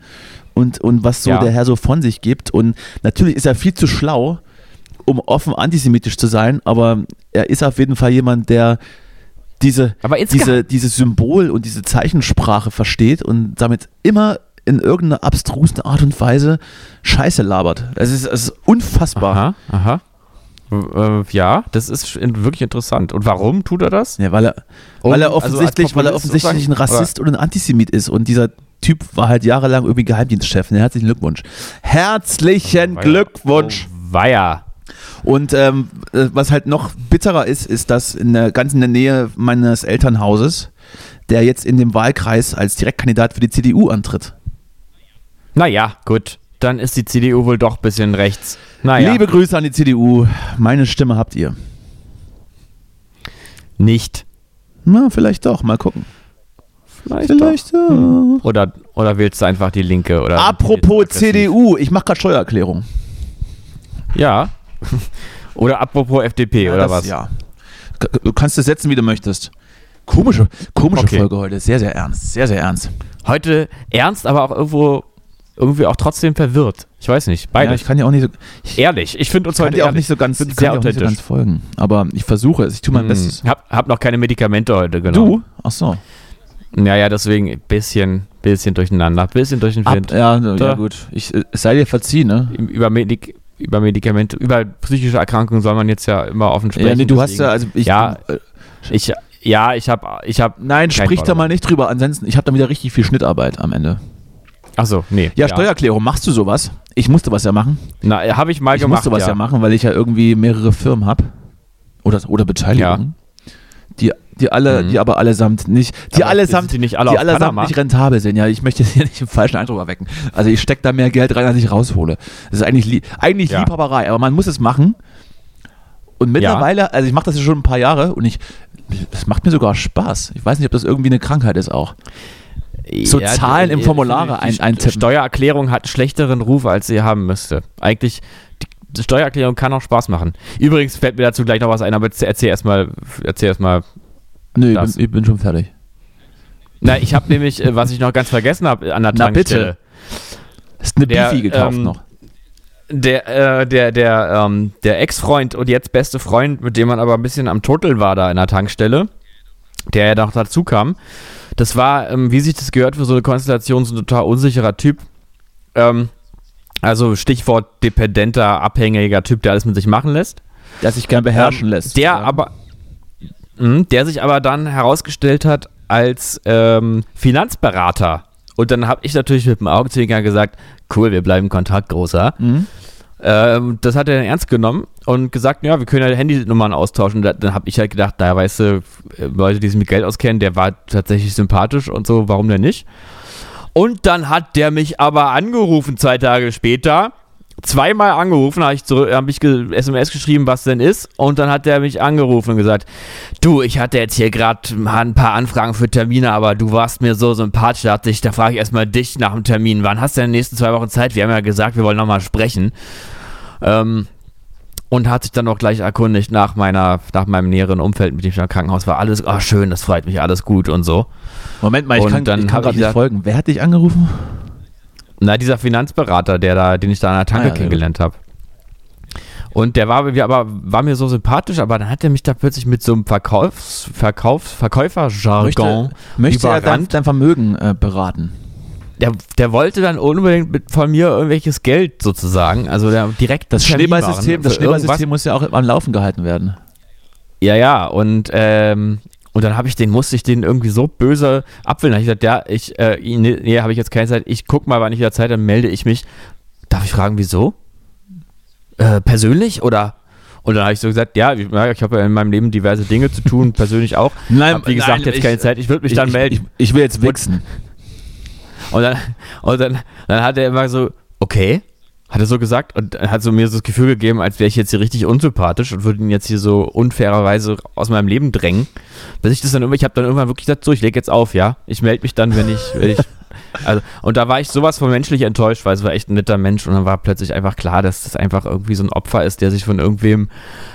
und, und was so Ja. der Herr so von sich gibt. Und natürlich ist er viel zu schlau, um offen antisemitisch zu sein, aber er ist auf jeden Fall jemand, der diese, diese, dieses Symbol und diese Zeichensprache versteht und damit immer in irgendeiner abstrusen Art und Weise Scheiße labert. Es ist, es ist unfassbar. Aha, aha. Äh, ja, das ist wirklich interessant. Und warum tut er das? Ja, weil er, Um- weil er also als offensichtlich, weil er offensichtlich ein? Rassist oder ein Antisemit ist und dieser Typ war halt jahrelang irgendwie Geheimdienstchef. Ne, herzlichen Glückwunsch. Herzlichen Weia. Glückwunsch. Oh, weia. Und ähm, äh, was halt noch bitterer ist, ist, dass in der, ganz in der Nähe meines Elternhauses, der jetzt in dem Wahlkreis als Direktkandidat für die CDU antritt. Naja, gut. Dann ist die CDU wohl doch ein bisschen rechts. Naja, Liebe Grüße an die CDU. Meine Stimme habt ihr. nicht. Na, vielleicht doch. Mal gucken. Vielleicht, Vielleicht doch. ja. Oder, oder wählst du einfach die Linke? Oder Apropos? CDU, ich mache gerade Steuererklärung. Ja. oder apropos FDP, oder das- was? Ja. Du kannst es setzen, wie du möchtest. Komische, komische Okay. Folge heute. Sehr, sehr ernst. Sehr, sehr ernst. Heute ernst, aber auch irgendwo irgendwie auch trotzdem verwirrt. Ich weiß nicht. Ja, Beide. ich kann ja auch nicht so, ich ehrlich. Ich finde uns heute dir auch nicht so ganz, sehr kann auch nicht so authentisch. ganz folgen. Aber ich versuche es. Ich tue mein Hm. Bestes. Hab, hab noch keine Medikamente heute genommen. Du? Ach so. Ja, ja, deswegen ein bisschen, bisschen durcheinander. Bisschen durch den Ab, Wind. ja, ja, Da. gut. Ich, äh, es sei dir verziehen, ne? Über, Medik über Medikamente, über psychische Erkrankungen soll man jetzt ja immer offen sprechen. Ja, nee, du hast deswegen- ja, also ich, Ja, äh, Ich, ja, ich habe, ich habe. nein, sprich da Problem. mal nicht drüber. Ansonsten, ich habe dann wieder richtig viel Schnittarbeit am Ende. Achso, nee. Ja, Steuererklärung, machst du sowas? Ich musste was ja machen. Na, habe ich mal ich gemacht. musste was ja. ja machen, weil ich ja irgendwie mehrere Firmen habe. Oder, oder Beteiligungen. Die, die alle, Mhm. die aber allesamt nicht, die Aber allesamt, die nicht alle die allesamt Panama? nicht rentabel sind. Ja, ich möchte hier nicht den falschen Eindruck erwecken. Also ich stecke da mehr Geld rein, als ich raushole. Das ist eigentlich, lie eigentlich Ja. Liebhaberei, aber man muss es machen. Und mittlerweile, also ich mache das ja schon ein paar Jahre und ich, das macht mir sogar Spaß. Ich weiß nicht, ob das irgendwie eine Krankheit ist auch. So Ja, Zahlen die- im die- Formulare die ein- St- eintippen. Steuererklärung hat einen schlechteren Ruf, als sie haben müsste. Eigentlich, die Steuererklärung kann auch Spaß machen. Übrigens fällt mir dazu gleich noch was ein, aber erzähl erstmal, erzähl erstmal. Nö, ich bin, ich bin schon fertig. Na, ich habe nämlich, äh, was ich noch ganz vergessen habe an der Na, Tankstelle. Ist eine Der, Beefy gekauft ähm, noch. Der, äh, der, der, ähm, der Ex-Freund und jetzt beste Freund, mit dem man aber ein bisschen am Turteln war da in der Tankstelle, der ja noch dazu kam, das war, ähm, wie sich das gehört für so eine Konstellation, so ein total unsicherer Typ. Ähm, also Stichwort dependenter, abhängiger Typ, der alles mit sich machen lässt. Der sich gern beherrschen Ähm, lässt. Der Ja. aber, mh, der sich aber dann herausgestellt hat als ähm, Finanzberater. Und dann habe ich natürlich mit dem Augenzwinkern gesagt, cool, wir bleiben Kontakt, großer. Mhm. Ähm, das hat er dann ernst genommen und gesagt, ja, wir können ja Handynummern austauschen. Da, dann habe ich halt gedacht, da weißt du, Leute, die sich mit Geld auskennen, der war tatsächlich sympathisch und so, warum denn nicht? Und dann hat der mich aber angerufen, zwei Tage später. Zweimal angerufen, habe ich, hab ich SMS geschrieben, was denn ist. Und dann hat der mich angerufen und gesagt, du, ich hatte jetzt hier gerade ein paar Anfragen für Termine, aber du warst mir so sympathisch, da, ich, da frage ich erstmal dich nach dem Termin. Wann hast du denn in den nächsten zwei Wochen Zeit? Wir haben ja gesagt, wir wollen nochmal sprechen. Ähm, und hat sich dann auch gleich erkundigt nach meiner, nach meinem näheren Umfeld, mit dem ich im Krankenhaus war. Alles, ah schön, das freut mich, alles gut und so. Moment mal, ich Und kann, dann ich kann ich nicht folgen. Wer hat dich angerufen? Na, dieser Finanzberater, der da, den ich da an der Tanke Ah, ja, kennengelernt habe. Und der war, mir aber, war mir so sympathisch, aber dann hat er mich da plötzlich mit so einem Verkaufs, Verkaufs, Verkäuferjargon Möchte, möchte er dein, dein Vermögen äh, beraten? Der, der wollte dann unbedingt mit, von mir irgendwelches Geld sozusagen. Also der direkt Das Schneeballsystem, das. Schneeballsystem muss ja auch am Laufen gehalten werden. Ja, ja, und, ähm, und dann habe ich den, musste ich den irgendwie so böse abwählen. Da habe ich gesagt, ja, ich, äh, nee, nee habe ich jetzt keine Zeit. Ich guck mal, wann ich wieder Zeit habe, dann melde ich mich. Darf ich fragen, wieso? Äh, persönlich oder? Und dann habe ich so gesagt, ja, ich, ich habe ja in meinem Leben diverse Dinge zu tun, persönlich auch. Nein, hab, wie gesagt, nein, jetzt ich- keine Zeit. Ich würde mich dann ich, melden. Ich, ich will jetzt wichsen. Und dann, und dann, dann hat er immer so, okay, hat er so gesagt und hat so mir so das Gefühl gegeben, als wäre ich jetzt hier richtig unsympathisch und würde ihn jetzt hier so unfairerweise aus meinem Leben drängen. Bis ich das dann irgendwie, ich habe dann irgendwann wirklich so, ich lege jetzt auf, ja. Ich melde mich dann, wenn ich, wenn ich, also, und da war ich sowas von menschlich enttäuscht, weil es war echt ein netter Mensch und dann war plötzlich einfach klar, dass das einfach irgendwie so ein Opfer ist, der sich von irgendwem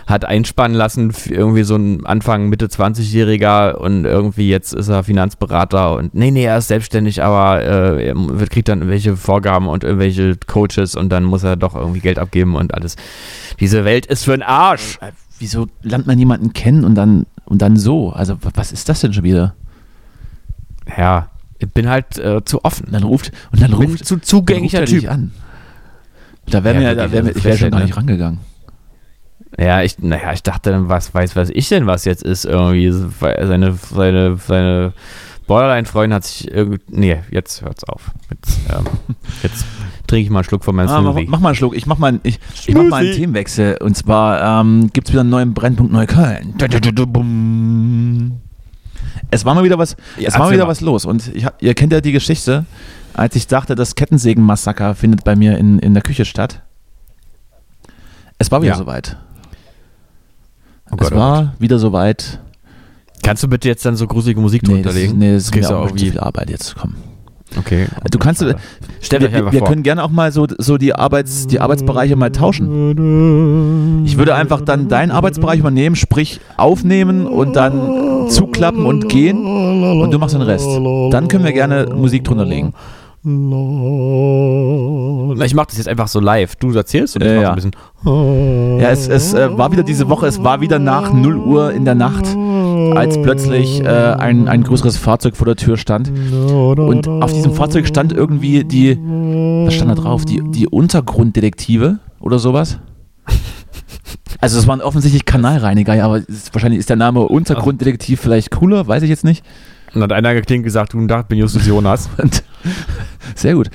hat einspannen lassen, irgendwie so ein Anfang, Mitte 20-Jähriger und irgendwie jetzt ist er Finanzberater und nee, nee, er ist selbstständig, aber äh, er kriegt dann irgendwelche Vorgaben und irgendwelche Coaches und dann muss er doch irgendwie Geld abgeben und alles. Diese Welt ist für den Arsch. Äh, Wieso lernt man jemanden kennen und dann, und dann so? Also, wa- was ist das denn schon wieder? Ja, bin halt äh, zu offen. Dann ruft, und dann Ich bin ruft, zu ruft zugänglicher er Typ. an. Da wäre Ja, mir, da wär mir, ich wäre schon gar nicht rangegangen. Ja, ich, naja, ich dachte dann, was weiß, was ich denn, was jetzt ist irgendwie. Seine, seine, seine Borderline-Freundin hat sich irgendwie. Nee, jetzt hört's auf. Jetzt, ähm, jetzt trinke ich mal einen Schluck von meinem Ah, mach, mach mal einen Schluck. Ich mach mal, ich, ich mach mal einen. Themenwechsel. Und zwar ähm, gibt es wieder einen neuen Brennpunkt Neukölln. Es war mal wieder was, Ja, es war mal wieder mal. was los. Und ich, ihr kennt ja die Geschichte, als ich dachte, das Kettensägen-Massaker findet bei mir in, in der Küche statt. Es war wieder Ja. soweit. Oh es Gott, oh war wieder soweit. Kannst du bitte jetzt dann so gruselige Musik Nee, drunter legen? nee, das ist mir auch auch zu wie. viel Arbeit jetzt. Komm. Okay. Du kannst. Stellt wir, euch einfach wir vor. können gerne auch mal so, so die, Arbeits, die Arbeitsbereiche mal tauschen. Ich würde einfach dann deinen Arbeitsbereich übernehmen, sprich aufnehmen und dann zuklappen und gehen und du machst den Rest. Dann können wir gerne Musik drunter legen. Na, Ich mach das jetzt einfach so live. Du erzählst und ich Äh, mach ja. ein bisschen. Ja, es, es äh, war wieder diese Woche, es war wieder nach 0 Uhr in der Nacht, als plötzlich äh, ein, ein größeres Fahrzeug vor der Tür stand. Und auf diesem Fahrzeug stand irgendwie die, was stand da drauf? Die, die Untergrunddetektive oder sowas? Also es waren offensichtlich Kanalreiniger, ja, aber ist, wahrscheinlich ist der Name Untergrunddetektiv vielleicht cooler, weiß ich jetzt nicht. Und dann hat einer geklingt gesagt, guten Tag, bin Justus Jonas. Sehr gut.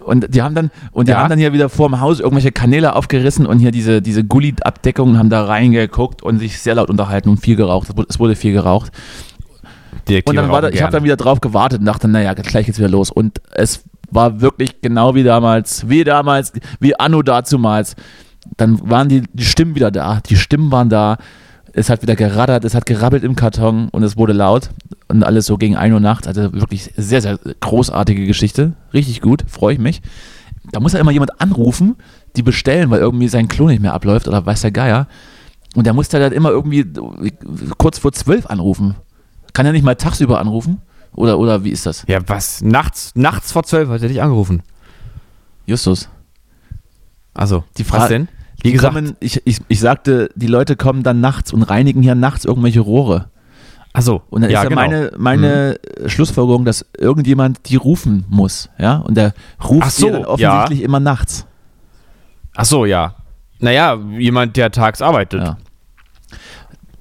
Und die haben dann, und die Ja. haben dann hier wieder vor dem Haus irgendwelche Kanäle aufgerissen und hier diese, diese Gully-Abdeckungen haben da reingeguckt und sich sehr laut unterhalten und viel geraucht. Es wurde, es wurde viel geraucht. Und dann war da, ich habe dann wieder drauf gewartet und dachte, naja, gleich geht's wieder los. Und es war wirklich genau wie damals, wie damals, wie Anno dazumals. Dann waren die, die Stimmen wieder da, die Stimmen waren da. Es hat wieder geraddert, es hat gerabbelt im Karton und es wurde laut und alles so gegen 1 Uhr nachts. Also wirklich sehr, sehr großartige Geschichte. Richtig gut, freue ich mich. Da muss ja immer jemand anrufen, die bestellen, weil irgendwie sein Klo nicht mehr abläuft oder weiß der Geier. Und der muss da dann immer irgendwie kurz vor zwölf anrufen. Kann er nicht mal tagsüber anrufen? Oder, oder wie ist das? Ja, was? Nachts, nachts vor zwölf hat er dich angerufen. Justus. Also, Die was Frage- denn? Die kommen, ich, ich, ich sagte, die Leute kommen dann nachts und reinigen hier nachts irgendwelche Rohre. Achso, Und dann ja, ist ja genau. meine, meine Schlussfolgerung, dass irgendjemand die rufen muss. Ja? Und der ruft Ach so, dann offensichtlich immer nachts. Achso, ja. Naja, jemand, der tags arbeitet. Ja.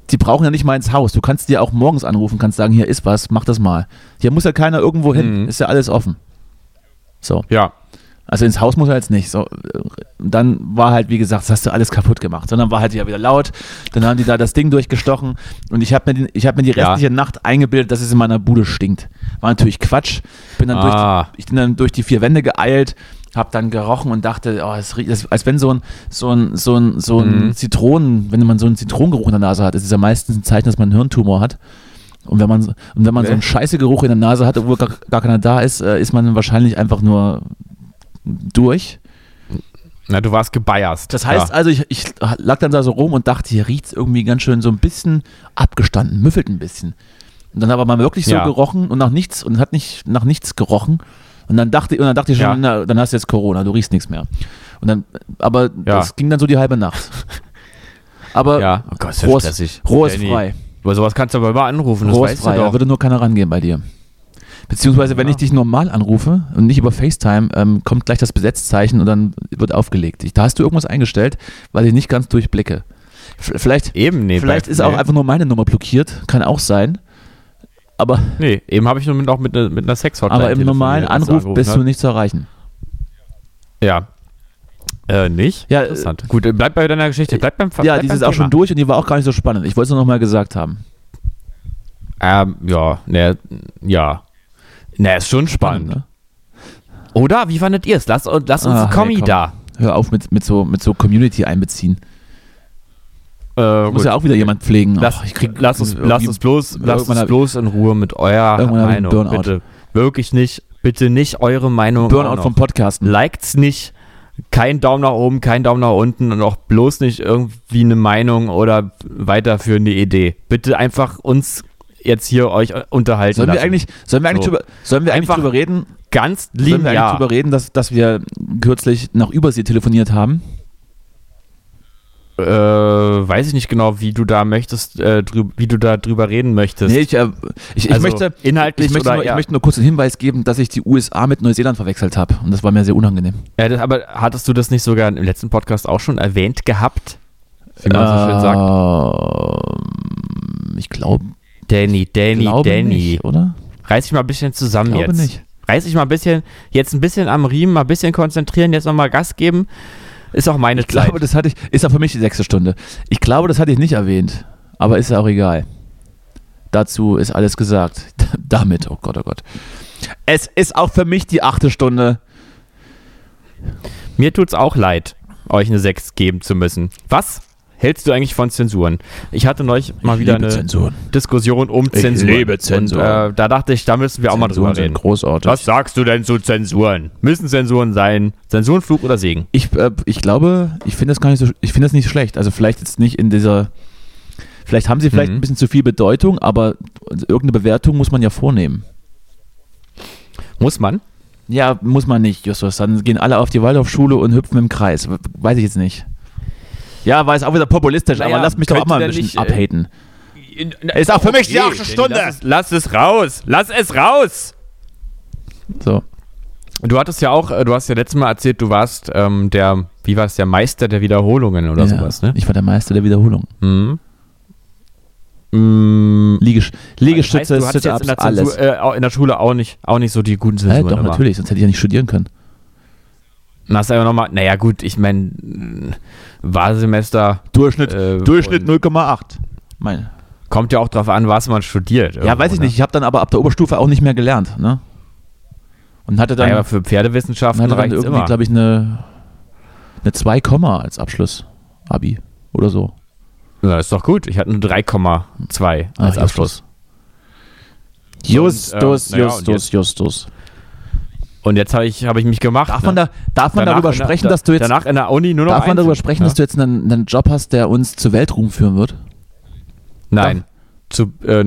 Die brauchen ja nicht mal ins Haus. Du kannst dir auch morgens anrufen, kannst sagen, hier ist was, mach das mal. Hier muss ja keiner irgendwo hin. Mhm. Ist ja alles offen. So. Ja. Also ins Haus muss er jetzt nicht. So, dann war halt, wie gesagt, das hast du alles kaputt gemacht. Sondern war halt ja wieder laut. Dann haben die da das Ding durchgestochen. Und ich habe mir, den- ich hab mir die Ja. restliche Nacht eingebildet, dass es in meiner Bude stinkt. War natürlich Quatsch. Bin dann, durch, Ah. die, ich bin dann durch die vier Wände geeilt, habe dann gerochen und dachte, oh, es riecht, als wenn so ein, so ein, so ein, so ein Mhm. Zitronen, wenn man so einen Zitronengeruch in der Nase hat, das ist ja meistens ein Zeichen, dass man einen Hirntumor hat. Und wenn man, so- und wenn man so einen Okay. Scheißegeruch in der Nase hat, obwohl gar, gar keiner da ist, äh, ist man wahrscheinlich einfach nur durch. Na, du warst gebeierst. Das heißt ja. also, ich, ich lag dann da so rum und dachte, hier riecht es irgendwie ganz schön so ein bisschen abgestanden, müffelt ein bisschen. Und dann aber mal wirklich so Ja. gerochen und nach nichts und hat nicht nach nichts gerochen. Und dann dachte, und dann dachte ich schon, Ja. na, dann hast du jetzt Corona, du riechst nichts mehr. Und dann, aber das ging dann so die halbe Nacht. Aber ja. Oh Gott, ist ja ist. Rohr ist frei. Über sowas kannst du aber immer anrufen, das Rohr weißt ist du frei, da doch. würde nur keiner rangehen bei dir. Beziehungsweise, wenn Ja. ich dich normal anrufe und nicht über FaceTime, ähm, kommt gleich das Besetzzeichen und dann wird aufgelegt. Ich, da hast du irgendwas eingestellt, weil ich nicht ganz durchblicke. Vielleicht Eben, nee. vielleicht ist auch nee. einfach nur meine Nummer blockiert, kann auch sein. Aber, Nee, eben habe ich nur mit, auch mit, ne- mit einer Sex-Hotline aber im normalen Anruf bist hat. du nicht zu erreichen. Ja. Äh, nicht? Ja, Interessant. Gut, äh, bleib bei deiner Geschichte. Bleib beim Ja, bleib die beim ist auch Thema. schon durch und die war auch gar nicht so spannend. Ich wollte es nur noch mal gesagt haben. Ähm, ja, ne, ja. Ne, ist schon spannend. ne? Oder? Wie fandet ihr es? Lass, lass uns einen Kommi komm. da. Hör auf mit, mit, so, mit so Community einbeziehen. Äh, Muss ja auch wieder jemand pflegen. Lass, Ach, ich krieg lass, uns, lass uns bloß, lass uns bloß in Ruhe mit eurer Meinung. Bitte. Wirklich nicht. Bitte nicht eure Meinung. Burnout vom Podcasten. Liked's nicht. Kein Daumen nach oben, kein Daumen nach unten und auch bloß nicht irgendwie eine Meinung oder weiterführende Idee. Bitte einfach uns jetzt hier euch unterhalten. Sollen wir lassen. eigentlich, sollen wir eigentlich, So. drüber, sollen wir eigentlich drüber reden? ganz Sollen wir lieb eigentlich ja. drüber reden, dass, dass wir kürzlich nach Übersee telefoniert haben? Äh, weiß ich nicht genau, wie du da möchtest, äh, drüb, wie du da drüber reden möchtest. Nee, ich, äh, ich, ich, Also, möchte, inhaltlich ich, möchte nur, ich möchte nur kurz den Hinweis geben, dass ich die USA mit Neuseeland verwechselt habe. Und das war mir sehr unangenehm. Ja, das, aber hattest du das nicht sogar im letzten Podcast auch schon erwähnt gehabt? Wie man so schön sagt. Ähm, Ich glaube, Danny, Danny, glaube Danny. nicht, oder? Reiß dich mal ein bisschen zusammen Ich glaube jetzt. nicht. Reiß dich mal ein bisschen, jetzt ein bisschen am Riemen, mal ein bisschen konzentrieren, jetzt nochmal Gas geben. Ist auch meine Ich Zeit. glaube, das hatte ich, ist auch für mich die sechste Stunde. Ich glaube, das hatte ich nicht erwähnt. Aber ist ja auch egal. Dazu ist alles gesagt. Damit, oh Gott, oh Gott. Es ist auch für mich die achte Stunde. Mir tut's auch leid, euch eine 6 geben zu müssen. Was hältst du eigentlich von Zensuren? Ich hatte neulich mal wieder eine Zensuren. Diskussion um Ich Zensuren. liebe Zensuren. Und, äh, da dachte ich, da müssen wir auch mal drüber reden. großartig. Was sagst du denn zu Zensuren? Müssen Zensuren sein? Zensuren, Fluch oder Segen? Ich, äh, ich glaube, ich finde das gar nicht so, ich finde das nicht schlecht. Also vielleicht jetzt nicht in dieser, vielleicht haben sie vielleicht Mhm. ein bisschen zu viel Bedeutung, aber irgendeine Bewertung muss man ja vornehmen. Muss man? Ja, muss man nicht, Justus. Dann gehen alle auf die Waldorfschule und hüpfen im Kreis. Weiß ich jetzt nicht. Ja, war es auch wieder populistisch, Naja, aber lass mich doch auch mal ein bisschen nicht, äh, abhaten. Ist auch für mich die achte Stunde. Lass es, lass es raus! Lass es raus! So. Du hattest ja auch, äh, du hast ja letztes Mal erzählt, du warst ähm, der, wie war es, der Meister der Wiederholungen oder ja, sowas, ne? Ich war der Meister der Wiederholung. Mhm. Mhm. Liegest Liegestütze, heißt, du hattest jetzt Sit-Ups, in der, alles. Zensur, äh, in der Schule auch nicht, auch nicht so die guten Äh, Zensuren. doch, immer. natürlich, sonst hätte ich ja nicht studieren können. Hast du aber nochmal, naja gut, ich meine, Wahlsemester Durchschnitt, äh, Durchschnitt und 0,8. Mein. kommt ja auch drauf an, was man studiert. Ja, weiß ich ne? nicht. Ich habe dann aber ab der Oberstufe auch nicht mehr gelernt. Ne? Und hatte dann, Naja, aber für Pferdewissenschaften hatte dann irgendwie, glaube ich, eine, eine 2, als Abschluss. Abi oder so. Ja, ist doch gut. Ich hatte eine 3,2 Ah, als Abschluss. Justus, Und, äh, naja, und Justus, Justus. Und jetzt habe ich, hab ich mich gemacht. Darf ne? man, da, darf man Danach darüber der- sprechen, da- dass du jetzt, Danach in der Uni nur noch darf man darüber sprechen, ne? dass du jetzt einen, einen Job hast, der uns zu Weltruhm führen wird? Nein. Zu, äh,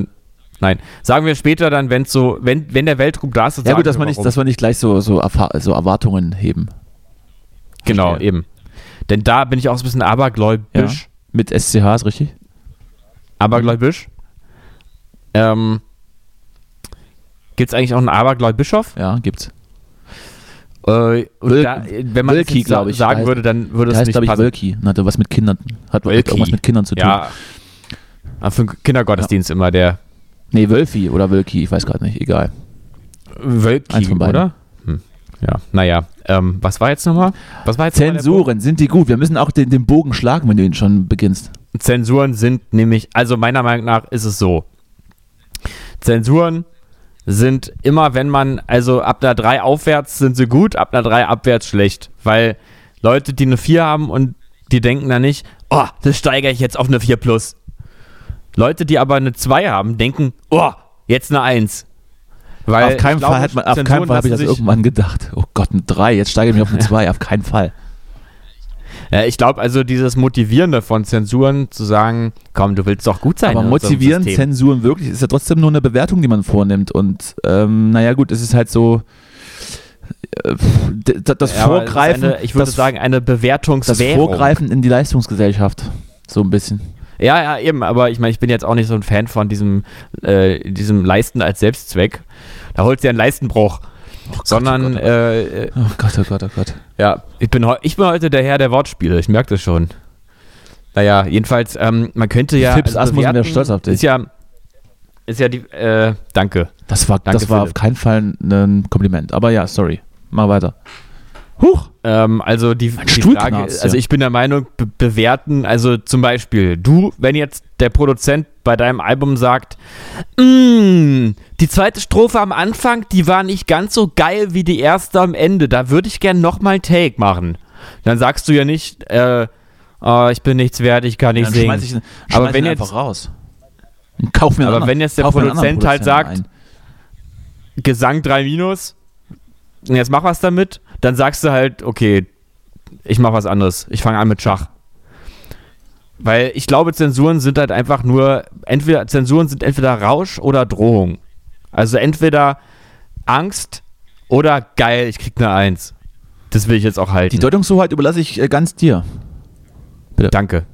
nein. Sagen wir später dann, wenn's so, wenn, wenn der Weltruhm da ist, Ja sagen gut, dass wir wir nicht, warum. dass wir nicht gleich so, so, so Erwartungen heben. Genau, Verstehe. eben. Denn da bin ich auch so ein bisschen abergläubisch. Mit SCH ist richtig? Abergläubisch. Ähm, Gibt es eigentlich auch einen Abergläubischof? Ja, gibt's. Äh, Wölki- da, wenn man jetzt sa- ich. sagen würde, dann würde es heißt, nicht glaube ich, passen. Wölki. Und Hatte was mit Kindern. Hat Wölki. irgendwas mit Kindern zu tun. Ja. Ah, Für den Kindergottesdienst immer der Nee, Wölfi oder Wölki, ich weiß gerade nicht, egal. Wölki, Eins von beiden. oder? Hm. Ja, naja. Ähm, was war jetzt nochmal? Was war jetzt Zensuren, sind die gut? Wir müssen auch den, den Bogen schlagen, wenn du ihn schon beginnst. Zensuren sind nämlich, also meiner Meinung nach ist es so. Zensuren sind immer, wenn man, also ab einer 3 aufwärts sind sie gut, ab einer 3 abwärts schlecht. Weil Leute, die eine 4 haben und die denken dann nicht, oh, das steigere ich jetzt auf eine 4 plus. Leute, die aber eine 2 haben, denken, oh, jetzt eine 1. Weil auf keinen glaube, Fall, hat man, auf keinen Fall habe ich das irgendwann gedacht. Oh Gott, eine 3, jetzt steige ich mich auf eine 2, auf keinen Fall. Ja, ich glaube also dieses Motivierende von Zensuren zu sagen, komm, du willst doch gut sein. Aber motivieren. Zensuren wirklich, ist ja trotzdem nur eine Bewertung, die man vornimmt. Und ähm, naja gut, es ist halt so äh, das Ja, Vorgreifen, eine, ich würde das, sagen, eine das Bewertungswährung. Vorgreifen in die Leistungsgesellschaft. So ein bisschen. Ja, ja, eben, aber ich meine, ich bin jetzt auch nicht so ein Fan von diesem, äh, diesem Leisten als Selbstzweck. Da holst du ja einen Leistenbruch. Sondern, oh Gott, äh, äh, Oh Gott, oh Gott, oh Gott. ja, ich bin, ich bin heute der Herr der Wortspiele, ich merke das schon. Naja, jedenfalls, ähm, man könnte ja. Fips Asmussen wäre bewerten, stolz auf dich. Ist ja, ist ja die, äh, danke. Das war, Danke, das war auf keinen Fall ein Kompliment. Aber ja, sorry. Mach weiter. Huch! Ähm, also die, die Frage, also ich bin der Meinung, be bewerten, also zum Beispiel, du, wenn jetzt der Produzent bei deinem Album sagt, "Mm, die zweite Strophe am Anfang, die war nicht ganz so geil wie die erste am Ende, da würde ich gern nochmal ein Take machen. Dann sagst du ja nicht, äh, oh, ich bin nichts wert, ich kann nicht Dann singen. ich, Aber wenn jetzt- einfach raus. Kauf mir einen Aber anderen- wenn jetzt der einen anderen Produzent halt sagt, Gesang 3 minus, und jetzt mach was damit, dann sagst du halt, okay, ich mach was anderes. Ich fange an mit Schach. Weil ich glaube, Zensuren sind halt einfach nur, entweder Zensuren sind entweder Rausch oder Drohung. Also entweder Angst oder geil, ich krieg eine Eins. Das will ich jetzt auch halten. Die Deutungshoheit überlasse ich äh, ganz dir. Danke.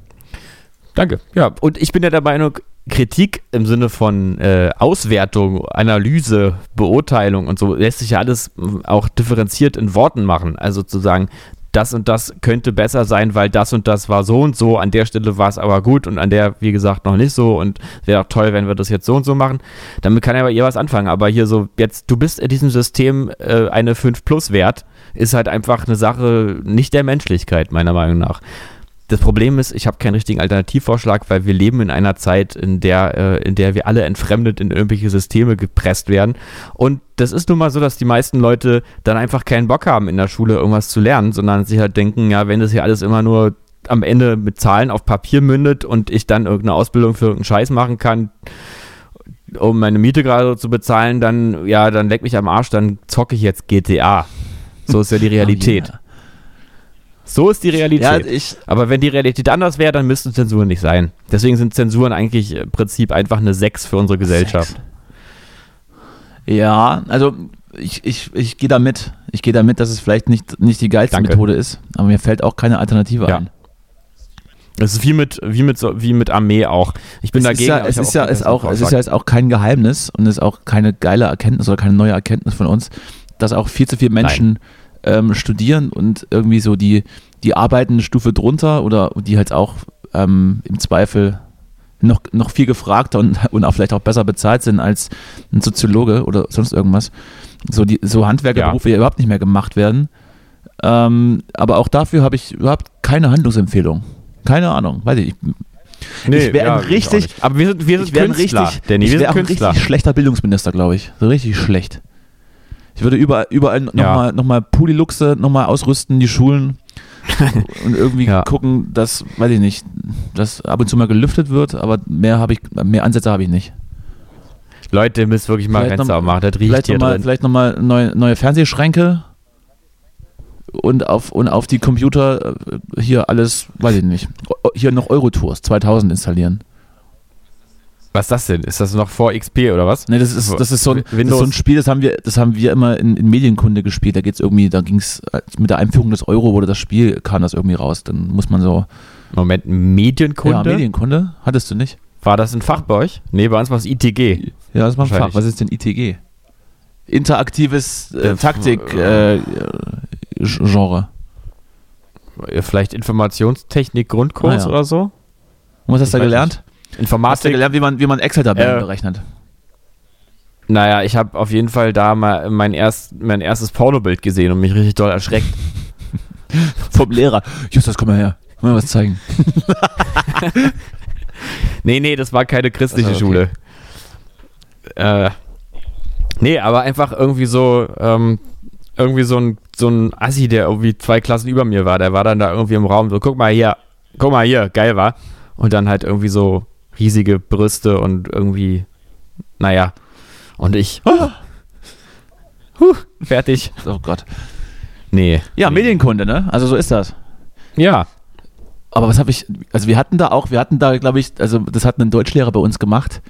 Danke. Ja, und ich bin ja der Meinung, Kritik im Sinne von äh, Auswertung, Analyse, Beurteilung und so lässt sich ja alles mm, auch differenziert in Worten machen. Also zu sagen, das und das könnte besser sein, weil das und das war so und so, an der Stelle war es aber gut und an der, wie gesagt, noch nicht so und wäre auch toll, wenn wir das jetzt so und so machen. Damit kann ja aber ihr was anfangen. Aber hier so, jetzt, du bist in diesem System äh, eine 5 Plus wert, ist halt einfach eine Sache nicht der Menschlichkeit, meiner Meinung nach. Das Problem ist, ich habe keinen richtigen Alternativvorschlag, weil wir leben in einer Zeit, in der, äh, in der wir alle entfremdet in irgendwelche Systeme gepresst werden. Und das ist nun mal so, dass die meisten Leute dann einfach keinen Bock haben, in der Schule irgendwas zu lernen, sondern sich halt denken, ja, wenn das hier alles immer nur am Ende mit Zahlen auf Papier mündet und ich dann irgendeine Ausbildung für irgendeinen Scheiß machen kann, um meine Miete gerade zu bezahlen, dann, ja, dann leck mich am Arsch, dann zocke ich jetzt GTA. So ist ja die Realität. Oh, So ist die Realität. Ja, Aber wenn die Realität anders wäre, dann müssten Zensuren nicht sein. Deswegen sind Zensuren eigentlich im Prinzip einfach eine 6 für unsere Gesellschaft. ja, also ich, ich, ich gehe da mit. Ich gehe da mit, dass es vielleicht nicht, nicht die geilste Danke. Methode ist, aber mir fällt auch keine Alternative Ja. ein. Das ist wie mit, wie mit, wie mit Armee auch. Ich bin es dagegen. ist ja, es ist ja, ist auch, es ist ja jetzt auch kein Geheimnis und es ist auch keine geile Erkenntnis oder keine neue Erkenntnis von uns, dass auch viel zu viele Menschen ähm, studieren und irgendwie so die, die arbeiten eine Stufe drunter oder die halt auch ähm, im Zweifel noch, noch viel gefragter und, und auch vielleicht auch besser bezahlt sind als ein Soziologe oder sonst irgendwas. So, die, so Handwerkerberufe ja. überhaupt nicht mehr gemacht werden. Ähm, aber auch dafür habe ich überhaupt keine Handlungsempfehlung. Keine Ahnung, weiß ich. ein ich auch richtig- nicht. Aber wir sind, wir sind wäre Künstler, richtig, Danny, wir sind Künstler. richtig schlechter Bildungsminister, glaube ich. So richtig schlecht. Ich würde überall, überall Ja. nochmal noch mal Puliluxe nochmal ausrüsten, die Schulen und irgendwie Ja. gucken, dass, weiß ich nicht, dass ab und zu mal gelüftet wird, aber mehr habe ich, mehr Ansätze habe ich nicht. Leute, ihr müsst wirklich mal Vielleicht Fenster noch- aufmachen, das riecht Vielleicht hier nochmal drin. vielleicht noch mal neue, neue Fernsehschränke und auf, und auf die Computer äh, hier alles, weiß ich nicht, hier noch Eurotours 2000 installieren. Was ist das denn? Ist das noch vor XP oder was? Nee, das ist, das ist, so, ein, das ist so ein Spiel, das haben wir, das haben wir immer in, in Medienkunde gespielt. Da geht's irgendwie, da ging es mit der Einführung des Euro wurde das Spiel, kam das irgendwie raus. Dann muss man so. Moment, Medienkunde? Ja, Medienkunde? Hattest du nicht? War das ein Fach bei euch? Nee, bei uns war es ITG. Ja, das war ein Fach. Was ist denn ITG? Interaktives äh, Äh, Taktik äh, äh, Genre. Vielleicht Informationstechnik Grundkurs Ah, ja. oder so? Und was hast du weiß gelernt? Hast du Informatik. gelernt, wie man, wie man Excel-Tabellen Äh, berechnet? Naja, ich habe auf jeden Fall da mal mein, erst, mein erstes Pornobild gesehen und mich richtig doll erschreckt. Vom Lehrer. Justus, komm mal her. Mal was zeigen. Nee, nee, das war keine christliche Ach so, okay. Schule. Äh, nee, aber einfach irgendwie so, ähm, irgendwie so ein, so ein Assi, der irgendwie zwei Klassen über mir war, der war dann da irgendwie im Raum so, guck mal hier, guck mal hier, geil war. Und dann halt irgendwie so riesige Brüste und irgendwie, naja. Und ich, Ah. huh, fertig. Oh Gott. Nee. Ja, nee. Medienkunde, ne? Also so ist das. Ja, Aber was habe ich, also wir hatten da auch, wir hatten da, glaube ich, also das hat ein Deutschlehrer bei uns gemacht,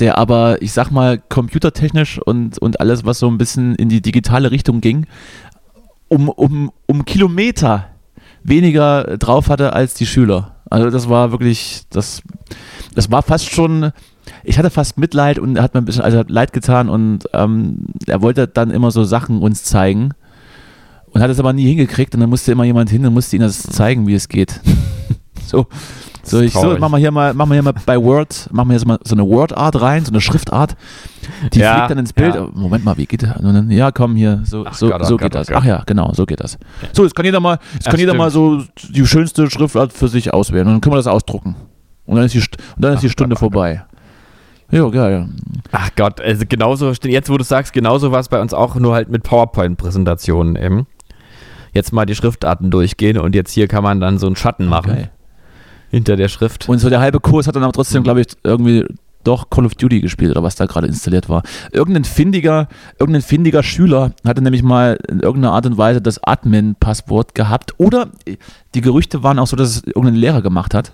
der aber, ich sag mal, computertechnisch und, und alles, was so ein bisschen in die digitale Richtung ging, um, um, um Kilometer weniger drauf hatte als die Schüler. Also das war wirklich, das, das war fast schon, ich hatte fast Mitleid und er hat mir ein bisschen also hat leid getan und ähm, er wollte dann immer so Sachen uns zeigen und hat es aber nie hingekriegt und dann musste immer jemand hin und musste ihm das zeigen, wie es geht. so. So, ich so, machen wir hier mal, machen wir hier mal bei Word, machen wir jetzt mal so eine Word-Art rein, so eine Schriftart. Die Ja, fliegt dann ins Bild. ja. Moment mal, wie geht das? Dann, ja, komm hier, so, Ach so, Gott, oh so Gott, geht oh das. Gott. Ach ja, genau, so geht das. So, jetzt kann jeder mal, jetzt Ach, kann jeder mal so die schönste Schriftart für sich auswählen und dann können wir das ausdrucken. Und dann ist die, und dann ist die Stunde oh vorbei. Ja, geil. Ach Gott, also genauso, jetzt wo du sagst, genauso war es bei uns auch, nur halt mit PowerPoint-Präsentationen eben. Jetzt mal die Schriftarten durchgehen und jetzt hier kann man dann so einen Schatten machen Geil. Hinter der Schrift. Und so der halbe Kurs hat dann aber trotzdem, glaube ich, irgendwie doch Call of Duty gespielt oder was da gerade installiert war. Irgendein findiger, irgendein findiger Schüler hatte nämlich mal in irgendeiner Art und Weise das Admin-Passwort gehabt. Oder die Gerüchte waren auch so, dass es irgendein Lehrer gemacht hat.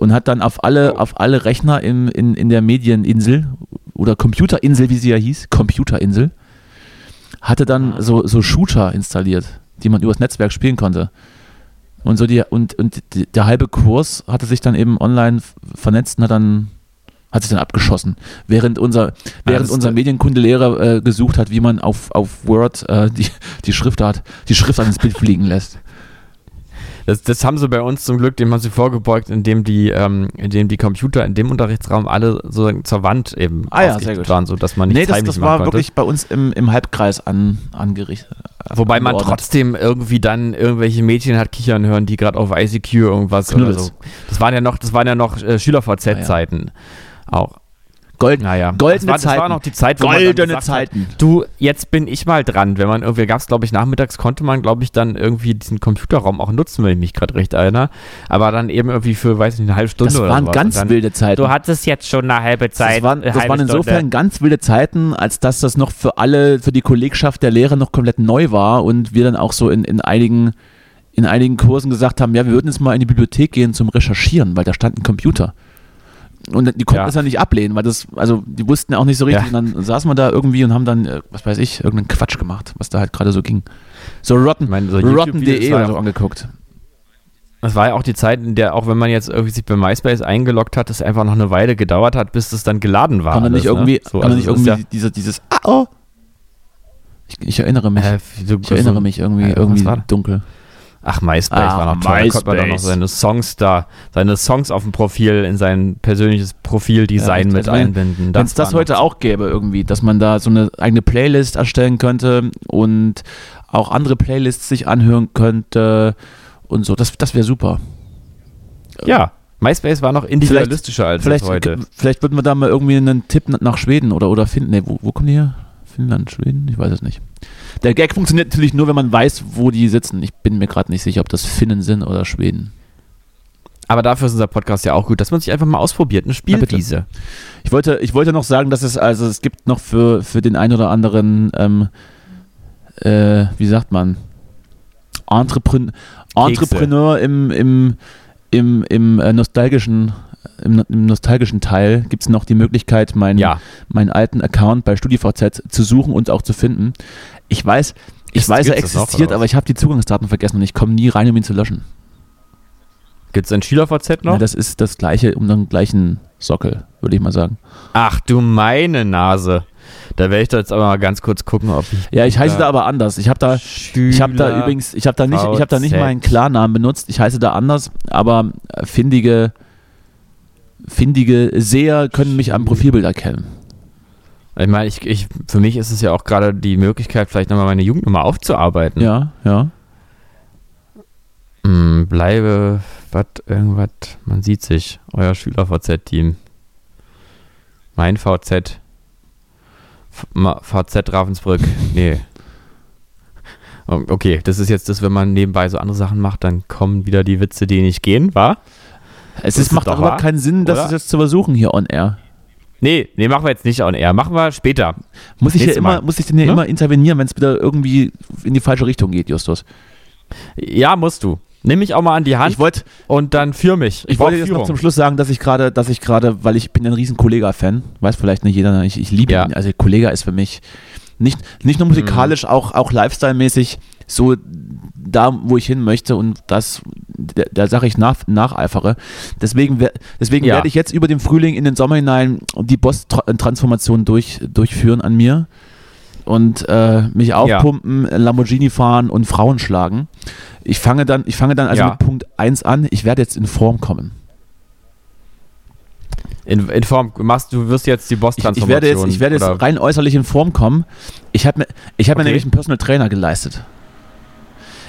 Und hat dann auf alle, Oh. auf alle Rechner im, in, in der Medieninsel oder Computerinsel, wie sie ja hieß, Computerinsel, hatte dann Ah. so, so Shooter installiert, die man übers Netzwerk spielen konnte. Und so die, und, und die, der halbe Kurs hatte sich dann eben online vernetzt und hat dann hat sich dann abgeschossen. Während unser, während das- unser Medienkundelehrer äh, gesucht hat, wie man auf, auf Word äh, die, die Schriftart, die Schriftart ins Bild fliegen lässt. Das, das haben sie bei uns zum Glück, dem haben sie vorgebeugt, indem die, ähm, indem die Computer in dem Unterrichtsraum alle so zur Wand eben Ah ja, sehr gut. waren, sodass man nicht Nee, das, das war konnte. wirklich bei uns im, im Halbkreis an, angerichtet. Wobei man trotzdem irgendwie dann irgendwelche Mädchen hat kichern hören, die gerade auf ICQ irgendwas Knuddels. oder so. Das waren ja noch, das waren ja noch äh, SchülerVZ-Zeiten. Auch. Gold, Naja. Goldene das war, das Zeiten. war noch die Zeit, wo man goldene gesagt Zeiten. Hat, du, jetzt bin ich mal dran. Wenn man irgendwie, gab es glaube ich nachmittags, konnte man glaube ich dann irgendwie diesen Computerraum auch nutzen, wenn ich mich gerade recht erinnere. Aber dann eben irgendwie für, weiß ich nicht, eine halbe Stunde Das oder waren sowas. ganz dann, wilde Zeiten. Du hattest jetzt schon eine halbe Zeit. das waren, das waren insofern Stunde. ganz wilde Zeiten, als dass das noch für alle, für die Kollegschaft der Lehrer noch komplett neu war und wir dann auch so in, in einigen in einigen Kursen gesagt haben, ja, wir würden jetzt mal in die Bibliothek gehen zum Recherchieren, weil da stand ein Computer. Und die konnten Ja. das ja nicht ablehnen, weil das, also die wussten ja auch nicht so richtig. Ja. Und dann saßen wir da irgendwie und haben dann, äh, was weiß ich, irgendeinen Quatsch gemacht, was da halt gerade so ging. So rotten, so rotten.de war oder ja so angeguckt. Das war ja auch die Zeit, in der, auch wenn man jetzt irgendwie sich bei MySpace eingeloggt hat, es einfach noch eine Weile gedauert hat, bis es dann geladen war. Kann man nicht irgendwie, ne? so, kann man also nicht irgendwie diese, dieses, ah, oh. Ich, ich erinnere mich. Ja, äh, so- ich erinnere so- mich irgendwie, Äh, irgendwie dunkel. Ach, MySpace Ach, war noch toll. Da konnte man doch noch MySpace. seine Songs da, seine Songs auf dem Profil, in sein persönliches Profildesign Ja, mit also einbinden. Wenn es das heute auch gäbe, irgendwie, dass man da so eine eigene Playlist erstellen könnte und auch andere Playlists sich anhören könnte und so, das, das wäre super. Ja, MySpace war noch individualistischer als Vielleicht, heute. vielleicht würden wir da mal irgendwie einen Tipp nach Schweden oder, oder finden. Nee, wo, wo kommen die her? Finnland, Schweden? Ich weiß es nicht. Der Gag funktioniert natürlich nur, wenn man weiß, wo die sitzen. Ich bin mir gerade nicht sicher, ob das Finnen sind oder Schweden. Aber dafür ist unser Podcast ja auch gut, dass man sich einfach mal ausprobiert. Eine. Spielwiese. Ich wollte, ich wollte noch sagen, dass es, also es gibt noch für, für den einen oder anderen, ähm, äh, wie sagt man, Entrepren Entrepreneur im, im, im, im äh, nostalgischen im, im nostalgischen Teil gibt es noch die Möglichkeit, meinen Ja. meinen alten Account bei StudiVZ zu suchen und auch zu finden. Ich weiß, ich Ist- weiß, er noch, existiert, was? aber ich habe die Zugangsdaten vergessen und ich komme nie rein, um ihn zu löschen. Gibt es ein SchülerVZ noch? Ja, das ist das gleiche um den gleichen Sockel, würde ich mal sagen. Ach du meine Nase. Da werde ich da jetzt aber mal ganz kurz gucken, ob ich. Ja, ich heiße Da- da aber anders. Ich habe da, ich habe da übrigens, ich habe da nicht, ich habe da nicht meinen Klarnamen benutzt. Ich heiße da anders, aber findige, findige Seher können mich am Profilbild erkennen. Ich meine, ich, ich, für mich ist es ja auch gerade die Möglichkeit, vielleicht nochmal meine Jugendnummer aufzuarbeiten. Ja, ja. Hm, bleibe, was, irgendwas, man sieht sich. Euer Schüler-VZ-Team. Mein VZ. VZ Ravensbrück. Nee. Okay, das ist jetzt das, wenn man nebenbei so andere Sachen macht, dann kommen wieder die Witze, die nicht gehen, wa? Es ist, macht doch aber wahr, keinen Sinn, das oder? jetzt zu versuchen hier on air. Nee, nee, machen wir jetzt nicht on air. Machen wir später. Muss ich, ja immer, muss ich denn hier Ne? immer intervenieren, wenn es wieder irgendwie in die falsche Richtung geht, Justus? Ja, musst du. Nimm mich auch mal an die Hand Ich wollte und dann führ mich. ich brauch wollte jetzt noch zum Schluss sagen, dass ich gerade, dass ich gerade, weil ich bin ein riesen Kollega-Fan, weiß vielleicht nicht jeder, ich, ich liebe Ja. ihn. Also Kollega ist für mich nicht, nicht nur musikalisch, auch, auch Lifestyle-mäßig so da, wo ich hin möchte und das, der, der Sache ich nach, nacheifere. Deswegen, deswegen Ja. werde ich jetzt über den Frühling in den Sommer hinein die Boss-Transformation durch, durchführen an mir und äh, mich aufpumpen, Lamborghini fahren und Frauen schlagen. Ich fange dann, ich fange dann also Ja. mit Punkt 1 an, ich werde jetzt in Form kommen. In, in Form, machst, du wirst jetzt die Boss-Transformation. ich werde jetzt, ich werde jetzt rein äußerlich in Form kommen. Ich habe mir, ich habe mir Okay. nämlich einen Personal Trainer geleistet.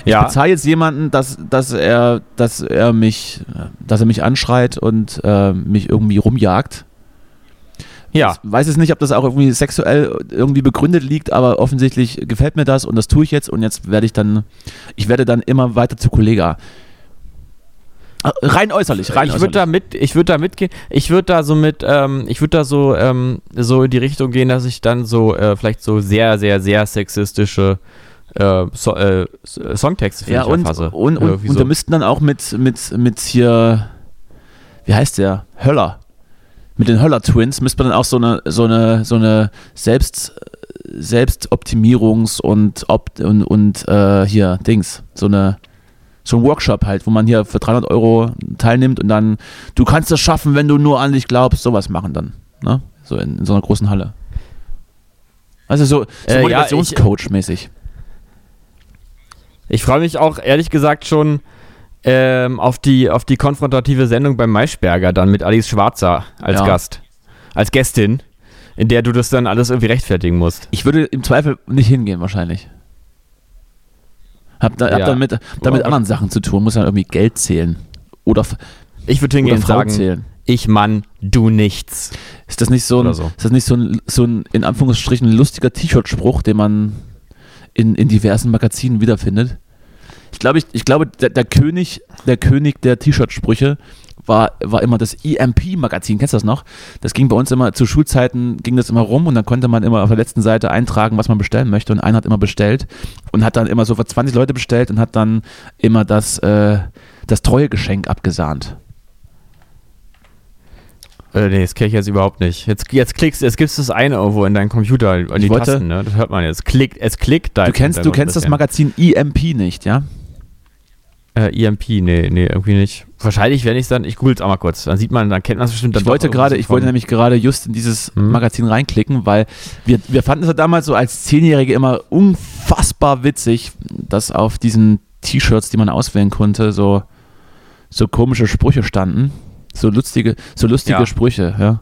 Ich Ja. bezahle jetzt jemanden, dass, dass er, dass er mich, dass er mich anschreit und äh, mich irgendwie rumjagt. Ja, Ich weiß jetzt nicht, ob das auch irgendwie sexuell irgendwie begründet liegt, aber offensichtlich gefällt mir das und das tue ich jetzt und jetzt werde ich dann, ich werde dann immer weiter zu Kollega. Ah, Rein äußerlich, rein ich würde äußerlich. da mit, ich würde da mitgehen. Ich würde da so mit, ähm, ich würde da so, ähm, so in die Richtung gehen, dass ich dann so äh, vielleicht so sehr, sehr, sehr sexistische äh, so, äh, S- Songtexte für ja, und, erfasse. und, und, und so. da müssten dann auch mit, mit, mit hier, wie heißt der? Höller. Mit den Höller-Twins müsste man dann auch so eine, so eine, so eine Selbst, Selbstoptimierungs- und, Opt und, und äh, hier, Dings, so eine, so ein Workshop halt, wo man hier für 300 Euro teilnimmt und dann, du kannst es schaffen, wenn du nur an dich glaubst, sowas machen dann, ne? So in, in so einer großen Halle. Also so, so Äh, ja, Motivationscoach-mäßig. Ich freue mich auch ehrlich gesagt schon ähm, auf, die, auf die konfrontative Sendung beim Maischberger dann mit Alice Schwarzer als Ja. Gast, als Gästin, in der du das dann alles irgendwie rechtfertigen musst. Ich würde im Zweifel nicht hingehen, wahrscheinlich. Hab, da, hab Ja. damit, hab mit anderen Sachen zu tun, muss dann irgendwie Geld zählen. Oder, Ich würde hingehen und sagen, zählen. ich Mann, du nichts. Ist das nicht so ein, so. Ist das nicht so ein, so ein in Anführungsstrichen lustiger T-Shirt-Spruch, den man in, in diversen Magazinen wiederfindet? Ich glaube, ich, ich glaube der, der König, der König der T-Shirt-Sprüche war, war immer das EMP-Magazin. Kennst du das noch? Das ging bei uns immer, zu Schulzeiten ging das immer rum und dann konnte man immer auf der letzten Seite eintragen, was man bestellen möchte und einer hat immer bestellt und hat dann immer so für 20 Leute bestellt und hat dann immer das, äh, das Treuegeschenk abgesahnt. Äh, nee, das kenne ich jetzt überhaupt nicht. Jetzt, jetzt klickst jetzt gibst du das eine irgendwo in deinen Computer, an die Ich wollte- Tasten, ne? Das hört man jetzt. Klickt, es klickt da. Du kennst, du kennst das ein Magazin EMP nicht, ja? Äh, EMP, nee, nee, irgendwie nicht. Wahrscheinlich, wenn ich dann, ich google es auch mal kurz, dann sieht man, dann kennt man es bestimmt. Ich wollte gerade, ich wollte nämlich gerade just in dieses Hm. Magazin reinklicken, weil wir, wir fanden es ja damals so als Zehnjährige immer unfassbar witzig, dass auf diesen T-Shirts, die man auswählen konnte, so, so komische Sprüche standen. So lustige, so lustige Ja. Sprüche, ja.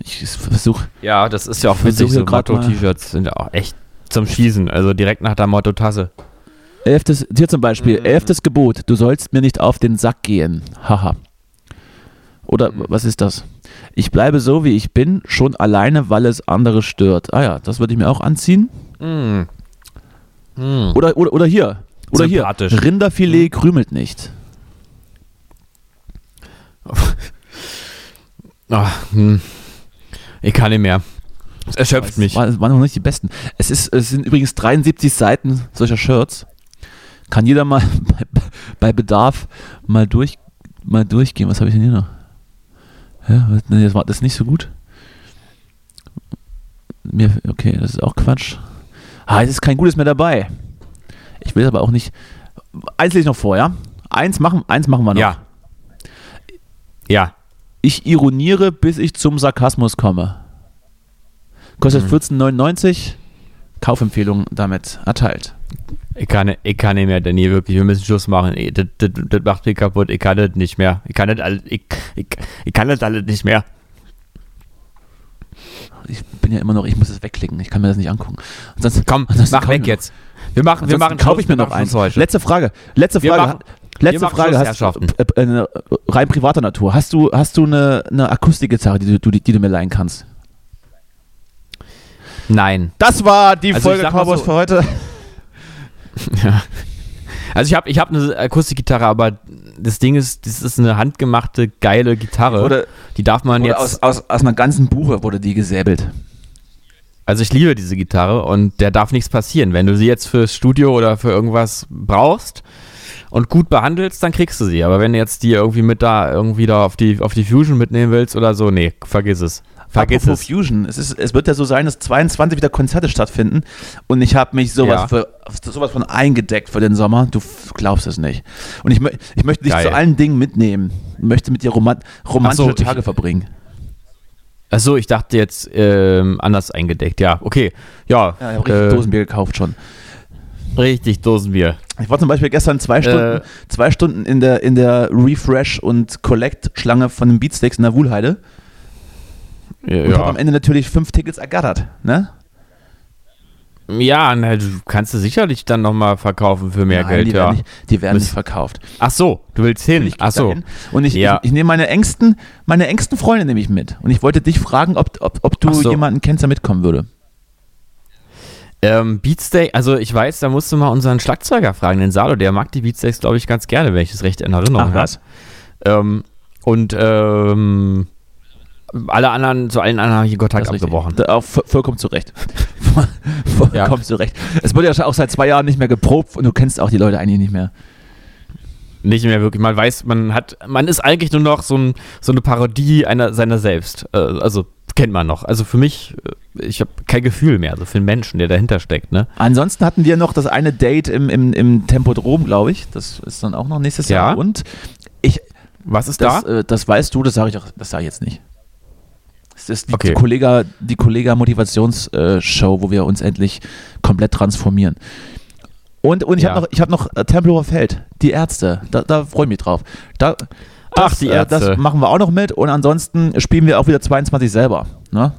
Ich versuche, Ja, das ist ja auch witzig, so Motto-T-Shirts sind ja auch echt zum Schießen, also direkt nach der Motto-Tasse. elftes, hier zum Beispiel, Mhm. elftes Gebot, du sollst mir nicht auf den Sack gehen. Haha. Oder Mhm. was ist das? Ich bleibe so, wie ich bin, schon alleine, weil es andere stört. Ah ja, das würde ich mir auch anziehen. Mm. Mm. Oder, oder, oder hier. Oder hier. Sympathisch. Mhm. Rinderfilet krümelt nicht. Ach, hm. Ich kann nicht mehr. Es erschöpft mich. War, waren noch nicht die besten. Es, ist, es sind übrigens 73 Seiten solcher Shirts. Kann jeder mal bei, bei Bedarf mal, durch, mal durchgehen. Was habe ich denn hier noch? Ja, das war das ist nicht so gut. Mir, okay, das ist auch Quatsch. Ah, es ist kein Gutes mehr dabei. Ich will aber auch nicht. Eins lese ich noch vor, ja? Eins machen, eins machen wir noch. Ja. Ja. Ich ironiere, bis ich zum Sarkasmus komme. Kostet Mhm. 14,99. Kaufempfehlung damit erteilt. Ich kann, nicht- ich kann nicht mehr, Danny, wirklich. Wir müssen Schluss machen. Ey, Das, das, das macht mich kaputt. Ich kann das nicht mehr. Ich kann das alles, ich, ich, ich kann das alles nicht mehr. Ich bin ja immer noch, ich muss es wegklicken, ich kann mir das nicht angucken. Ansonsten, Komm, ansonsten mach ich weg jetzt. Wir machen, wir machen kaufe ich mir noch wir eins. Letzte Frage. Letzte Wir Frage. machen- letzte Frage. Schluss, Hast, äh, äh, eine rein privater Natur. Hast du, hast du eine, eine Akustikgitarre, die du, die, die du mir leihen kannst? Nein. Das war die Also Folge Cowboys so- für heute. Ja. Also ich habe ich hab eine Akustikgitarre, aber das Ding ist, das ist eine handgemachte, geile Gitarre. Oder, die darf man jetzt. aus, aus, aus einer ganzen Buche wurde die gesäbelt. Also ich liebe diese Gitarre und der darf nichts passieren. Wenn du sie jetzt fürs Studio oder für irgendwas brauchst und gut behandelst, dann kriegst du sie. Aber wenn du jetzt die irgendwie mit da irgendwie da auf die, auf die Fusion mitnehmen willst oder so, nee, vergiss es. Vergiss Apropos es. Fusion. Es, ist, es wird ja so sein, dass 22 wieder Konzerte stattfinden und ich habe mich sowas, Ja. für, sowas von eingedeckt für den Sommer. Du glaubst es nicht. Und ich, ich möchte dich Geil. zu allen Dingen mitnehmen. Ich möchte mit dir roman romantische so, ich- Tage verbringen. Achso, ich dachte jetzt ähm, anders eingedeckt. Ja, okay. Ja, Ja, ich habe richtig äh, Dosenbier gekauft schon. Richtig Dosenbier. Ich war zum Beispiel gestern zwei Stunden, Äh. zwei Stunden in der, in der Refresh- und Collect-Schlange von den Beatsteaks in der Wuhlheide Ja, und habe am Ende natürlich fünf Tickets ergattert. Ne? ja na, du kannst du sicherlich dann nochmal verkaufen für mehr Nein, Geld, die ja. werden, nicht, die werden Müssen- nicht verkauft. Ach so, du willst hin. Ich Ach so. dahin Und ich, Ja. ich, ich nehme meine engsten, meine engsten Freunde nehme ich mit. Und ich wollte dich fragen, ob, ob, ob du so. jemanden kennst, der mitkommen würde. Ähm, Beatsteak, also ich weiß, da musst du mal unseren Schlagzeuger fragen, den Salo, der mag die Beatsteaks, glaube ich, ganz gerne, wenn ich das recht in Erinnerung Ach, was? habe. Ähm, und ähm, alle anderen, zu allen anderen habe ich den Kontakt abgebrochen. Vollkommen zu Recht. vollkommen Ja. zu Recht. Es wurde ja auch seit zwei Jahren nicht mehr geprobt und du kennst auch die Leute eigentlich nicht mehr. Nicht mehr wirklich. Man weiß, man hat, man ist eigentlich nur noch so, ein, so eine Parodie einer seiner selbst. Äh, also kennt man noch. Also für mich, äh, ich habe kein Gefühl mehr, so für den Menschen, der dahinter steckt, ne? Ansonsten hatten wir noch das eine Date im, im, im Tempodrom, glaube ich. Das ist dann auch noch nächstes Ja. Jahr. Und ich, Was ist das, da? äh, das weißt du, das sage ich auch, das sage ich jetzt nicht. Das ist die, Okay. die Kollega, die Kollega Motivationsshow, wo wir uns endlich komplett transformieren. Und, und ich Ja. habe noch, ich hab noch äh, Tempelhofer Feld, die Ärzte. Da, da freue ich mich drauf. Da, Ach, die äh, das Ärzte. machen wir auch noch mit. Und ansonsten spielen wir auch wieder 22 selber. Ne?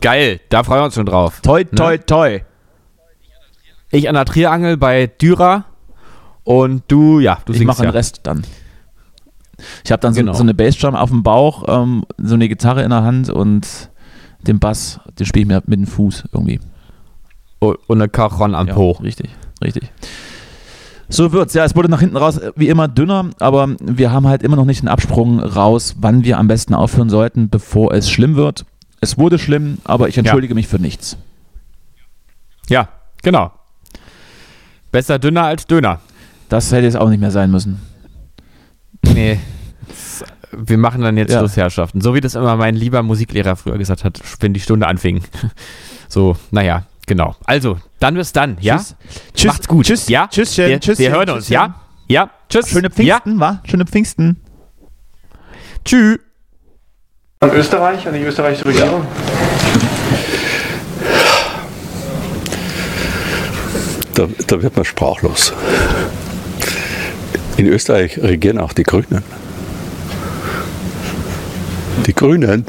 Geil, da freuen wir uns schon drauf. Toi, toi, toi. Ich an der Triangel bei Dürer und du, ja, du Ich singst mache ja. den Rest dann. Ich habe dann so, Genau. so eine Bassdrum auf dem Bauch, ähm, so eine Gitarre in der Hand und den Bass, den spiele ich mir mit dem Fuß irgendwie. Und und eine Cajon am Ja, Po. Richtig, richtig. So wird's. Ja, es wurde nach hinten raus äh, wie immer dünner, aber wir haben halt immer noch nicht einen Absprung raus, wann wir am besten aufhören sollten, bevor es schlimm wird. Es wurde schlimm, aber ich entschuldige mich für nichts. Ja, genau. Besser dünner als Döner. Das hätte jetzt auch nicht mehr sein müssen. Nee. Wir machen dann jetzt Ja. Schluss, Herrschaften. So wie das immer mein lieber Musiklehrer früher gesagt hat, wenn die Stunde anfing. So, naja, genau. Also, dann bis dann, ja? Tschüss. Tschüss. Macht's gut. Tschüss. Ja? Tschüsschen. Wir, Tschüsschen. wir hören uns, ja? Ja, tschüss. Schöne Ja, Pfingsten, wa? Schöne Pfingsten. tschüss. An Österreich, an die österreichische Regierung? Da, da wird man sprachlos. In Österreich regieren auch die Grünen. Die Grünen